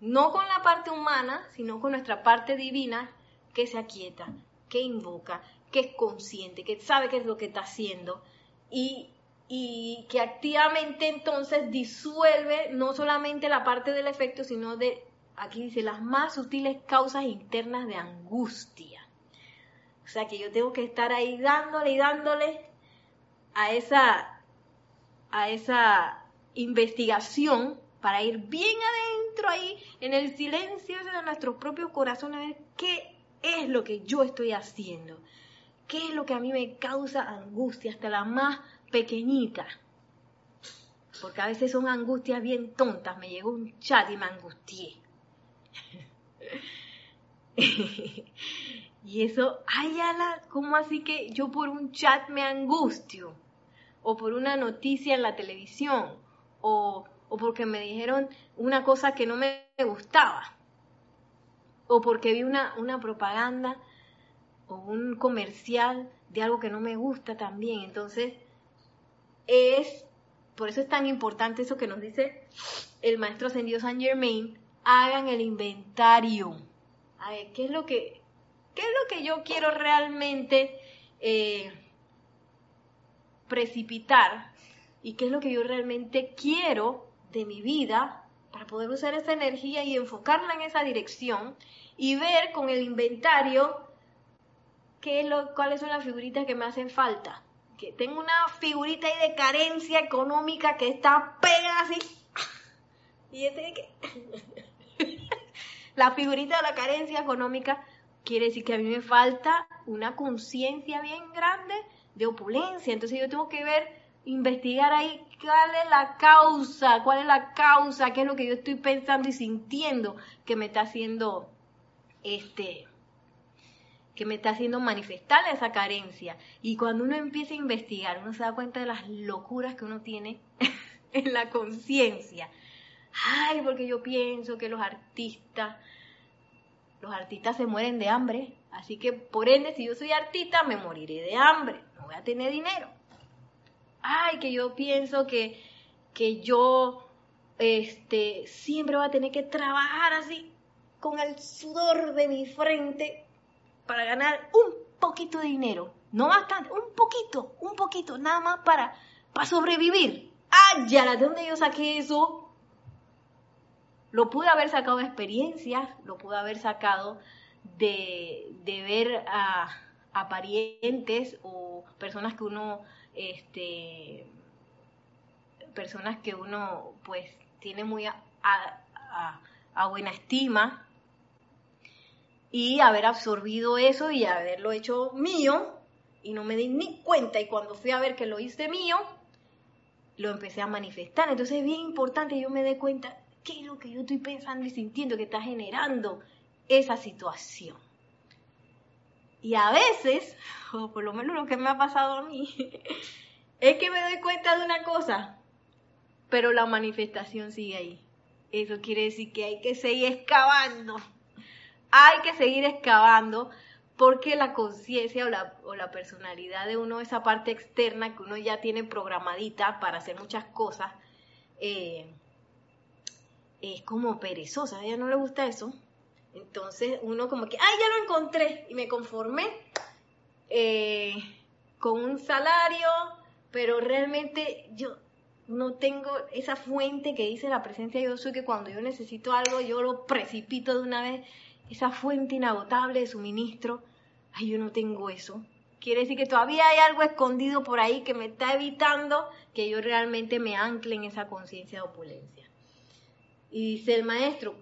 no con la parte humana, sino con nuestra parte divina que se aquieta, que invoca, que es consciente, que sabe qué es lo que está haciendo y, y que activamente entonces disuelve no solamente la parte del efecto, sino de, aquí dice, las más sutiles causas internas de angustia. O sea que yo tengo que estar ahí dándole y dándole a esa, a esa investigación para ir bien adentro ahí en el silencio de nuestros propios corazones a ver qué es lo que yo estoy haciendo, qué es lo que a mí me causa angustia, hasta la más pequeñita. Porque a veces son angustias bien tontas. Me llegó un chat y me angustié. Y eso, ay, ala, ¿cómo así que yo por un chat me angustio? O por una noticia en la televisión, o, o porque me dijeron una cosa que no me gustaba, o porque vi una, una propaganda o un comercial de algo que no me gusta también. Entonces, es, por eso es tan importante eso que nos dice el maestro ascendido Saint Germain, hagan el inventario. A ver, ¿qué es lo que ¿Qué es lo que yo quiero realmente eh, precipitar? ¿Y qué es lo que yo realmente quiero de mi vida para poder usar esa energía y enfocarla en esa dirección y ver con el inventario qué lo, cuáles son las figuritas que me hacen falta? Que tengo una figurita ahí de carencia económica que está pegada así. Y este que... la figurita de la carencia económica quiere decir que a mí me falta una conciencia bien grande de opulencia. Entonces yo tengo que ver, investigar ahí cuál es la causa, cuál es la causa, qué es lo que yo estoy pensando y sintiendo que me está haciendo este que me está haciendo manifestar esa carencia. Y cuando uno empieza a investigar, uno se da cuenta de las locuras que uno tiene en la conciencia. Ay, porque yo pienso que los artistas los artistas se mueren de hambre, así que por ende, si yo soy artista, me moriré de hambre, no voy a tener dinero. Ay, que yo pienso que, que yo este, siempre voy a tener que trabajar así, con el sudor de mi frente, para ganar un poquito de dinero. No bastante, un poquito, un poquito, nada más para, para sobrevivir. ¡Ay, ya! ¿De dónde yo saqué eso? Lo pude haber sacado de experiencias, lo pude haber sacado de, ver a, parientes o personas que uno, este, personas que uno pues tiene muy a, a buena estima y haber absorbido eso y haberlo hecho mío y no me di ni cuenta y cuando fui a ver que lo hice mío, lo empecé a manifestar. Entonces es bien importante yo me dé cuenta, qué es lo que yo estoy pensando y sintiendo que está generando esa situación. Y a veces, o por lo menos lo que me ha pasado a mí, es que me doy cuenta de una cosa, pero la manifestación sigue ahí. Eso quiere decir que hay que seguir excavando. Hay que seguir excavando porque la conciencia o la, o la, personalidad de uno, esa parte externa que uno ya tiene programadita para hacer muchas cosas, eh, es como perezosa, a ella no le gusta eso. Entonces uno como que, ay, ya lo encontré y me conformé eh, con un salario, pero realmente yo no tengo esa fuente que dice la presencia de yo soy que cuando yo necesito algo yo lo precipito de una vez, esa fuente inagotable de suministro, ay, yo no tengo eso. Quiere decir que todavía hay algo escondido por ahí que me está evitando que yo realmente me ancle en esa conciencia de opulencia. Y dice el maestro,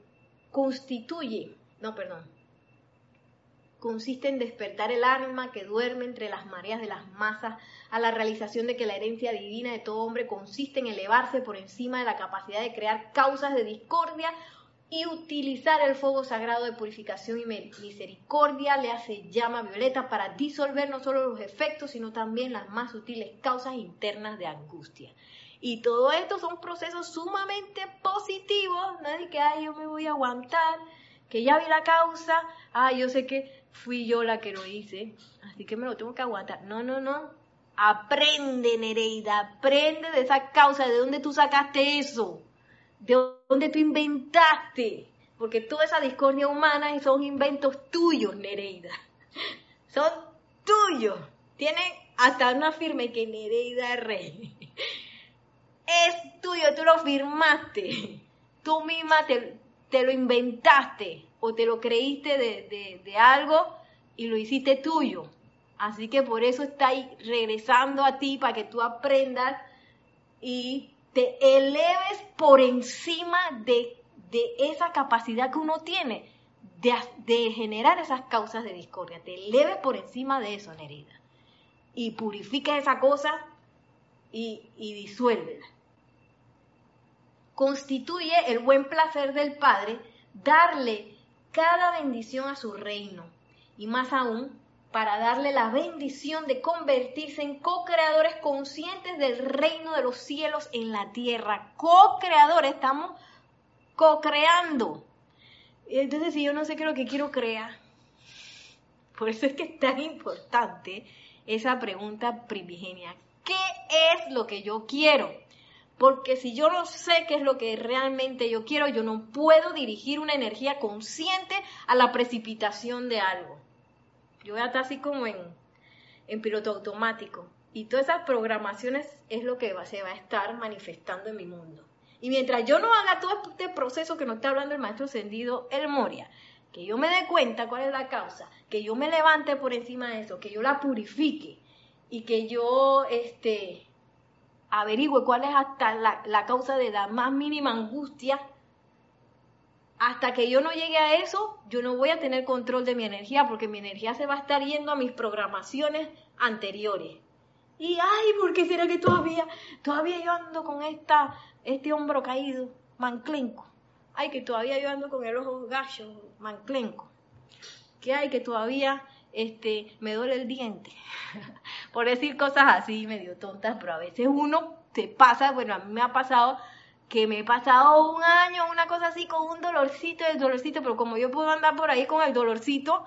constituye, no, perdón, consiste en despertar el alma que duerme entre las mareas de las masas a la realización de que la herencia divina de todo hombre consiste en elevarse por encima de la capacidad de crear causas de discordia y utilizar el fuego sagrado de purificación y misericordia, le hace llama violeta para disolver no solo los efectos, sino también las más sutiles causas internas de angustia. Y todo esto son procesos sumamente positivos, nadie que, ay, yo me voy a aguantar, que ya vi la causa, ay, yo sé que fui yo la que lo hice, así que me lo tengo que aguantar. No, no, no. Aprende, Nereida, aprende de esa causa, de dónde tú sacaste eso, de dónde tú inventaste, porque toda esa discordia humana son inventos tuyos, Nereida. Son tuyos. Tienen hasta una firma que Nereida rey. Es tuyo, tú lo firmaste. Tú misma te, te lo inventaste o te lo creíste de, algo y lo hiciste tuyo. Así que por eso está ahí regresando a ti para que tú aprendas y te eleves por encima de, esa capacidad que uno tiene de, generar esas causas de discordia. Te eleves por encima de eso, Nerida. Y purifica esa cosa y, y disuélvela. Constituye el buen placer del Padre darle cada bendición a su reino y más aún para darle la bendición de convertirse en co-creadores conscientes del reino de los cielos en la tierra. Co-creadores, estamos co-creando. Entonces, si yo no sé qué es lo que quiero crear, por eso es que es tan importante esa pregunta primigenia. ¿Qué es lo que yo quiero? Porque si yo no sé qué es lo que realmente yo quiero, yo no puedo dirigir una energía consciente a la precipitación de algo. Yo voy a estar así como en, en piloto automático. Y todas esas programaciones es lo que se va a estar manifestando en mi mundo. Y mientras yo no haga todo este proceso que nos está hablando el maestro ascendido El Moria, que yo me dé cuenta cuál es la causa, que yo me levante por encima de eso, que yo la purifique y que yo este, averigüe cuál es hasta la, causa de la más mínima angustia, hasta que yo no llegue a eso, yo no voy a tener control de mi energía, porque mi energía se va a estar yendo a mis programaciones anteriores. Y ay, ¿por qué será que todavía, todavía yo ando con esta, este hombro caído, manclenco? Ay, que todavía yo ando con el ojo gallo, manclenco. Que hay que todavía este, me duele el diente. Por decir cosas así medio tontas, pero a veces uno te pasa, bueno, a mí me ha pasado que me he pasado un año, una cosa así, con un dolorcito, el dolorcito, pero como yo puedo andar por ahí con el dolorcito,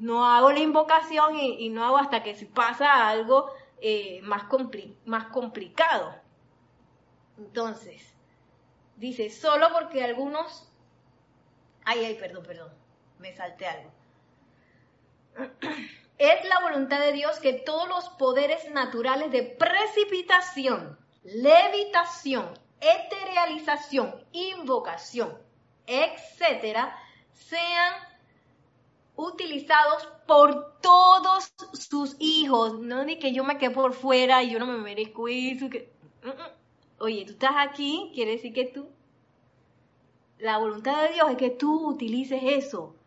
no hago la invocación y, no hago hasta que se pasa algo eh, más, más complicado. Entonces, dice, solo porque algunos... Ay, ay, perdón, perdón, me salté algo. Es la voluntad de Dios que todos los poderes naturales de precipitación, levitación, eterealización, invocación, etcétera, sean utilizados por todos sus hijos. No ni que yo me quede por fuera y yo no me merezco eso. Mm, mm. Oye, tú estás aquí, quiere decir que tú. La voluntad de Dios es que tú utilices eso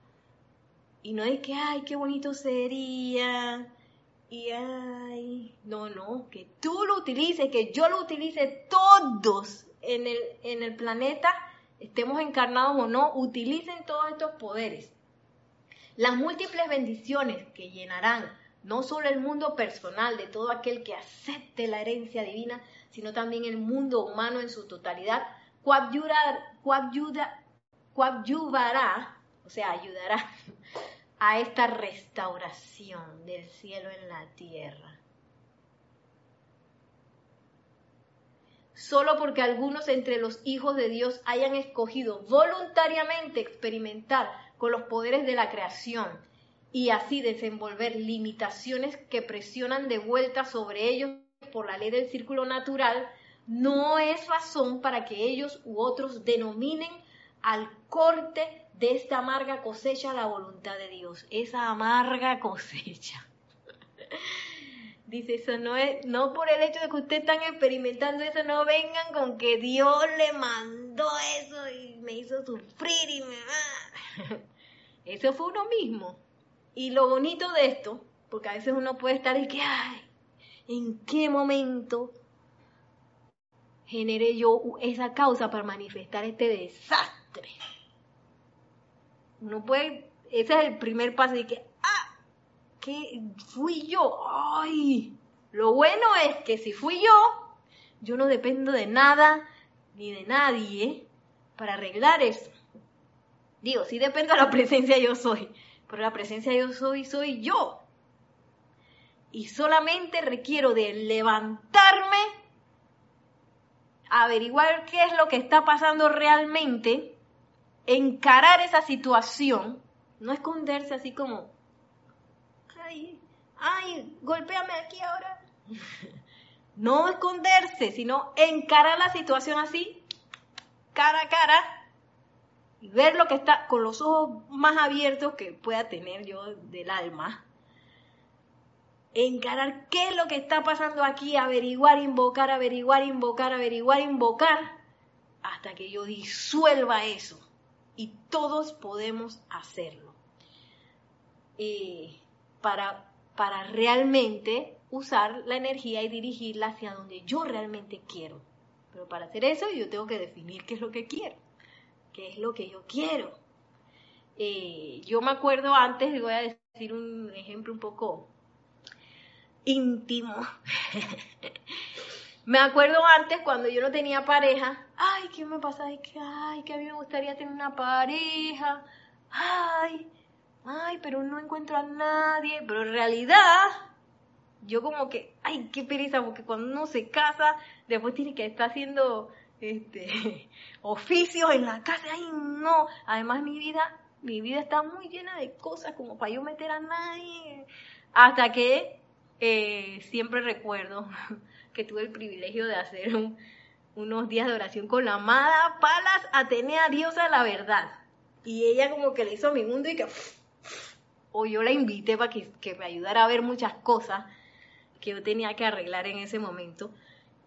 y no es que, ay, qué bonito sería. Y ay, no, no, que tú lo utilices, que yo lo utilice, todos en el, en el planeta, estemos encarnados o no, utilicen todos estos poderes. Las múltiples bendiciones que llenarán no solo el mundo personal de todo aquel que acepte la herencia divina, sino también el mundo humano en su totalidad, coadyuvará, o sea, ayudará a esta restauración del cielo en la tierra. Solo porque algunos entre los hijos de Dios hayan escogido voluntariamente experimentar con los poderes de la creación y así desenvolver limitaciones que presionan de vuelta sobre ellos por la ley del círculo natural, no es razón para que ellos u otros denominen al corte de esta amarga cosecha la voluntad de Dios, esa amarga cosecha. Dice, eso no es, no por el hecho de que ustedes están experimentando eso, no vengan con que Dios le mandó eso y me hizo sufrir y me... Eso fue uno mismo. Y lo bonito de esto, porque a veces uno puede estar y que, ay, ¿en qué momento generé yo esa causa para manifestar este desastre? Uno puede, ese es el primer paso de que, ah, que fui yo, ay. Lo bueno es que si fui yo, yo no dependo de nada ni de nadie para arreglar eso. Digo, sí dependo de la presencia yo soy, pero la presencia yo soy soy yo. Y solamente requiero de levantarme, averiguar qué es lo que está pasando realmente, encarar esa situación, no esconderse así como, ay, ay, golpéame aquí ahora. No esconderse, sino encarar la situación así, cara a cara, y ver lo que está con los ojos más abiertos que pueda tener yo del alma. Encarar qué es lo que está pasando aquí, averiguar, invocar, averiguar, invocar, averiguar, invocar, hasta que yo disuelva eso. Y todos podemos hacerlo. para, para realmente usar la energía y dirigirla hacia donde yo realmente quiero. Pero para hacer eso yo tengo que definir qué es lo que quiero qué es lo que yo quiero. Eh, yo me acuerdo antes, voy a decir un ejemplo un poco íntimo. me acuerdo antes cuando yo no tenía pareja, ay, ¿qué me pasa? Ay, que, que a mí me gustaría tener una pareja. Ay, ay, pero no encuentro a nadie. Pero en realidad, yo como que, ay, qué pereza, porque cuando uno se casa, después tiene que estar haciendo este, oficios en la casa, ay no, además mi vida, mi vida está muy llena de cosas como para yo meter a nadie, hasta que eh, siempre recuerdo que tuve el privilegio de hacer unos días de oración con la amada Palas Atenea, diosa de la verdad, y ella como que le hizo mi mundo y que, o yo la invité para que, me ayudara a ver muchas cosas que yo tenía que arreglar en ese momento,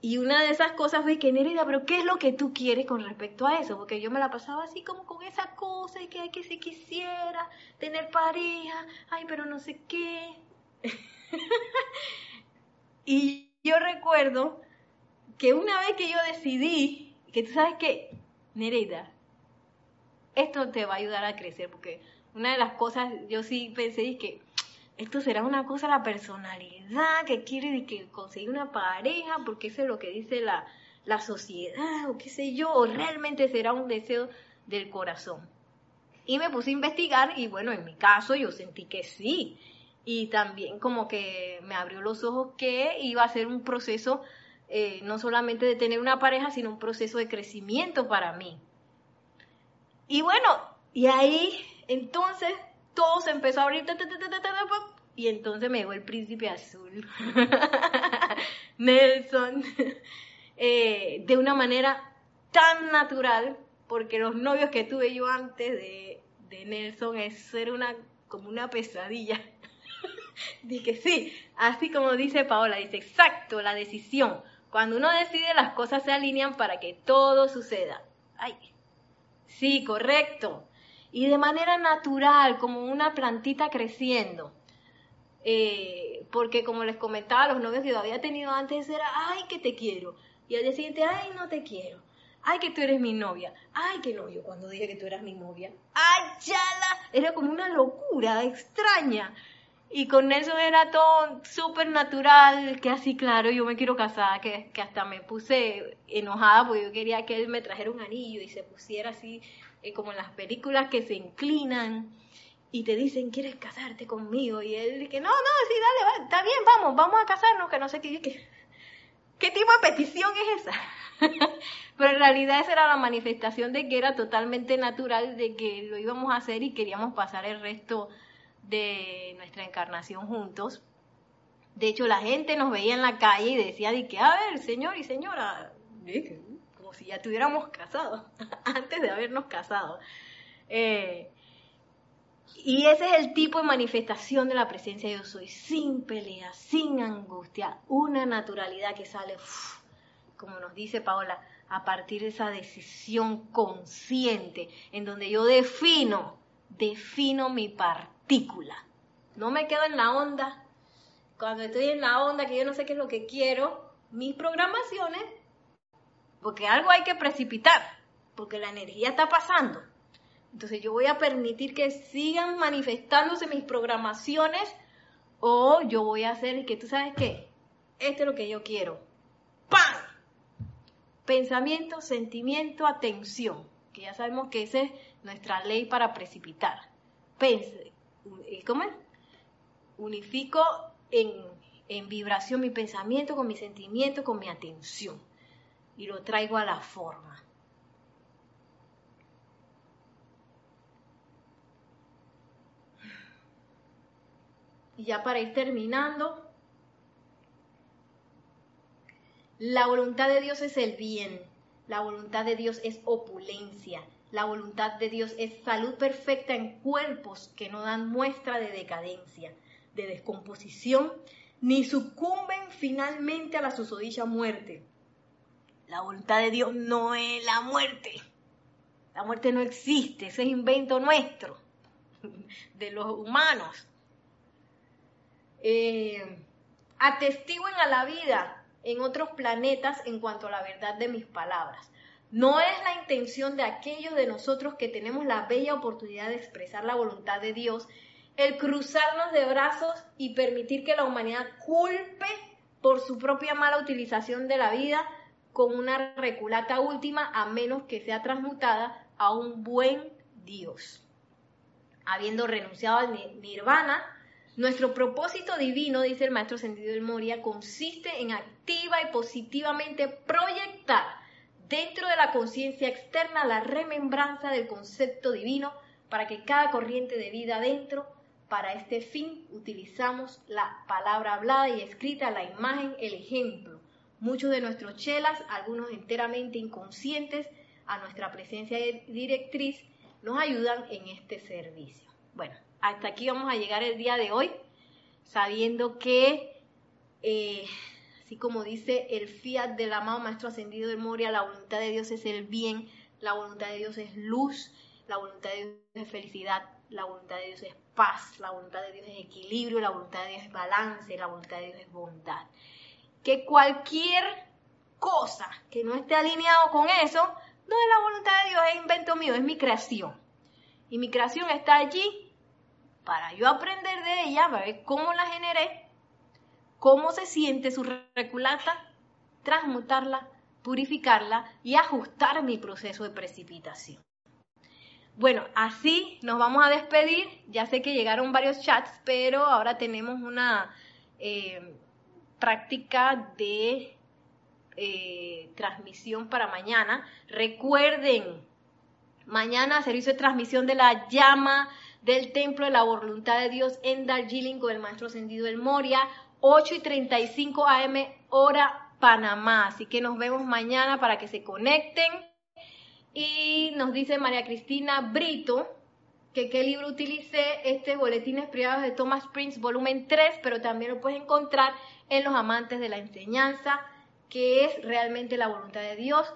y una de esas cosas fue que Nerida, pero ¿qué es lo que tú quieres con respecto a eso? Porque yo me la pasaba así como con esa cosa y que, que si quisiera tener pareja, ay, pero no sé qué. y yo recuerdo que una vez que yo decidí, que tú sabes que, Nereida, esto te va a ayudar a crecer, porque una de las cosas, yo sí pensé que esto será una cosa la personalidad que quiere que conseguir una pareja porque eso es lo que dice la, la sociedad o qué sé yo, o realmente será un deseo del corazón. Y me puse a investigar y bueno, en mi caso yo sentí que sí. Y también como que me abrió los ojos que iba a ser un proceso eh, no solamente de tener una pareja, sino un proceso de crecimiento para mí. Y bueno, y ahí entonces todo se empezó a abrir, y entonces me llegó el príncipe azul, Nelson, eh, de una manera tan natural, porque los novios que tuve yo antes de, de Nelson, eso era una, como una pesadilla. Dije, sí, así como dice Paola, dice, exacto, la decisión. Cuando uno decide, las cosas se alinean para que todo suceda. Ay, sí, correcto y de manera natural, como una plantita creciendo. Eh, porque como les comentaba, los novios que yo había tenido antes era, ay, que te quiero. Y al día siguiente, ay, no te quiero. Ay, que tú eres mi novia. Ay, qué novio cuando dije que tú eras mi novia. Ay, chala. Era como una locura extraña. Y con Nelson era todo súper natural, que así, claro, yo me quiero casar, que, que hasta me puse enojada porque yo quería que él me trajera un anillo y se pusiera así eh, como en las películas que se inclinan y te dicen, ¿quieres casarte conmigo? Y él dice, no, no, sí, dale, está bien, vamos, vamos a casarnos, que no sé qué. ¿Qué, qué tipo de petición es esa? Pero en realidad esa era la manifestación de que era totalmente natural, de que lo íbamos a hacer y queríamos pasar el resto de nuestra encarnación juntos. De hecho, la gente nos veía en la calle y decía, de que, a ver, señor y señora, si ya estuviéramos casados, antes de habernos casado. Eh, y ese es el tipo de manifestación de la presencia de yo soy, sin pelea, sin angustia, una naturalidad que sale, como nos dice Paola, a partir de esa decisión consciente, en donde yo defino, defino mi No me quedo en la onda. Cuando estoy en la onda, que yo no sé qué es lo que quiero, mis programaciones, porque algo hay que precipitar, porque la energía está pasando. Entonces yo voy a permitir que sigan manifestándose mis programaciones o yo voy a hacer que tú sabes qué, esto es lo que yo quiero. ¡Pam! Pensamiento, sentimiento, atención, que ya sabemos que esa es nuestra ley para precipitar. Pense, ¿cómo es? Unifico en, en vibración mi pensamiento con mi sentimiento, con mi atención y lo traigo a la forma. Y ya para ir terminando, la voluntad de Dios es el bien, la voluntad de Dios es opulencia, la voluntad de Dios es salud perfecta en cuerpos que no dan muestra de decadencia, de descomposición, ni sucumben finalmente a la susodicha muerte. La voluntad de Dios no es la muerte. La muerte no existe, ese es invento nuestro, de los humanos. Eh, atestiguen a la vida en otros planetas en cuanto a la verdad de mis palabras. No es la intención de aquellos de nosotros que tenemos la bella oportunidad de expresar la voluntad de Dios el cruzarnos de brazos y permitir que la humanidad culpe por su propia mala utilización de la vida con una reculata última a menos que sea transmutada a un buen Dios. Habiendo renunciado al nirvana, nuestro propósito divino, dice el maestro Sentido del Moria, consiste en activa y positivamente proyectar dentro de la conciencia externa la remembranza del concepto divino para que cada corriente de vida dentro, para este fin, utilizamos la palabra hablada y escrita, la imagen, el ejemplo. Muchos de nuestros chelas, algunos enteramente inconscientes a nuestra presencia directriz, nos ayudan en este servicio. Bueno, hasta aquí vamos a llegar el día de hoy, sabiendo que, eh, así como dice el fiat del amado Maestro Ascendido de Moria, la voluntad de Dios es el bien, la voluntad de Dios es luz, la voluntad de Dios es felicidad, la voluntad de Dios es paz, la voluntad de Dios es equilibrio, la voluntad de Dios es balance, la voluntad de Dios es bondad. Que cualquier cosa que no esté alineado con eso, no es la voluntad de Dios, es invento mío, es mi creación. Y mi creación está allí para yo aprender de ella, para ver cómo la generé, cómo se siente su reculata, transmutarla, purificarla y ajustar mi proceso de precipitación. Bueno, así nos vamos a despedir. Ya sé que llegaron varios chats, pero ahora tenemos una eh, práctica de eh, transmisión para mañana. Recuerden, mañana servicio de transmisión de la llama del Templo de la Voluntad de Dios en Darjeeling con el Maestro Ascendido del Moria, 8 y 35 AM hora Panamá. Así que nos vemos mañana para que se conecten. Y nos dice María Cristina Brito que qué libro utilicé, este Boletines Privados de Thomas Prince, volumen 3, pero también lo puedes encontrar en Los Amantes de la Enseñanza, que es realmente la voluntad de Dios,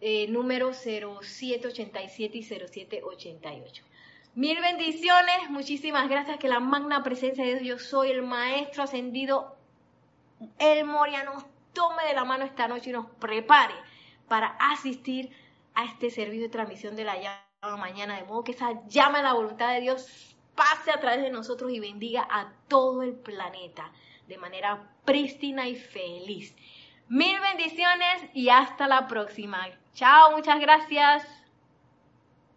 eh, número 0787 y 0788. Mil bendiciones, muchísimas gracias que la magna presencia de Dios, yo soy el Maestro ascendido, el Moria nos tome de la mano esta noche y nos prepare para asistir a este servicio de transmisión de la llama mañana, de modo que esa llama de la voluntad de Dios pase a través de nosotros y bendiga a todo el planeta de manera prístina y feliz. Mil bendiciones y hasta la próxima. Chao, muchas gracias.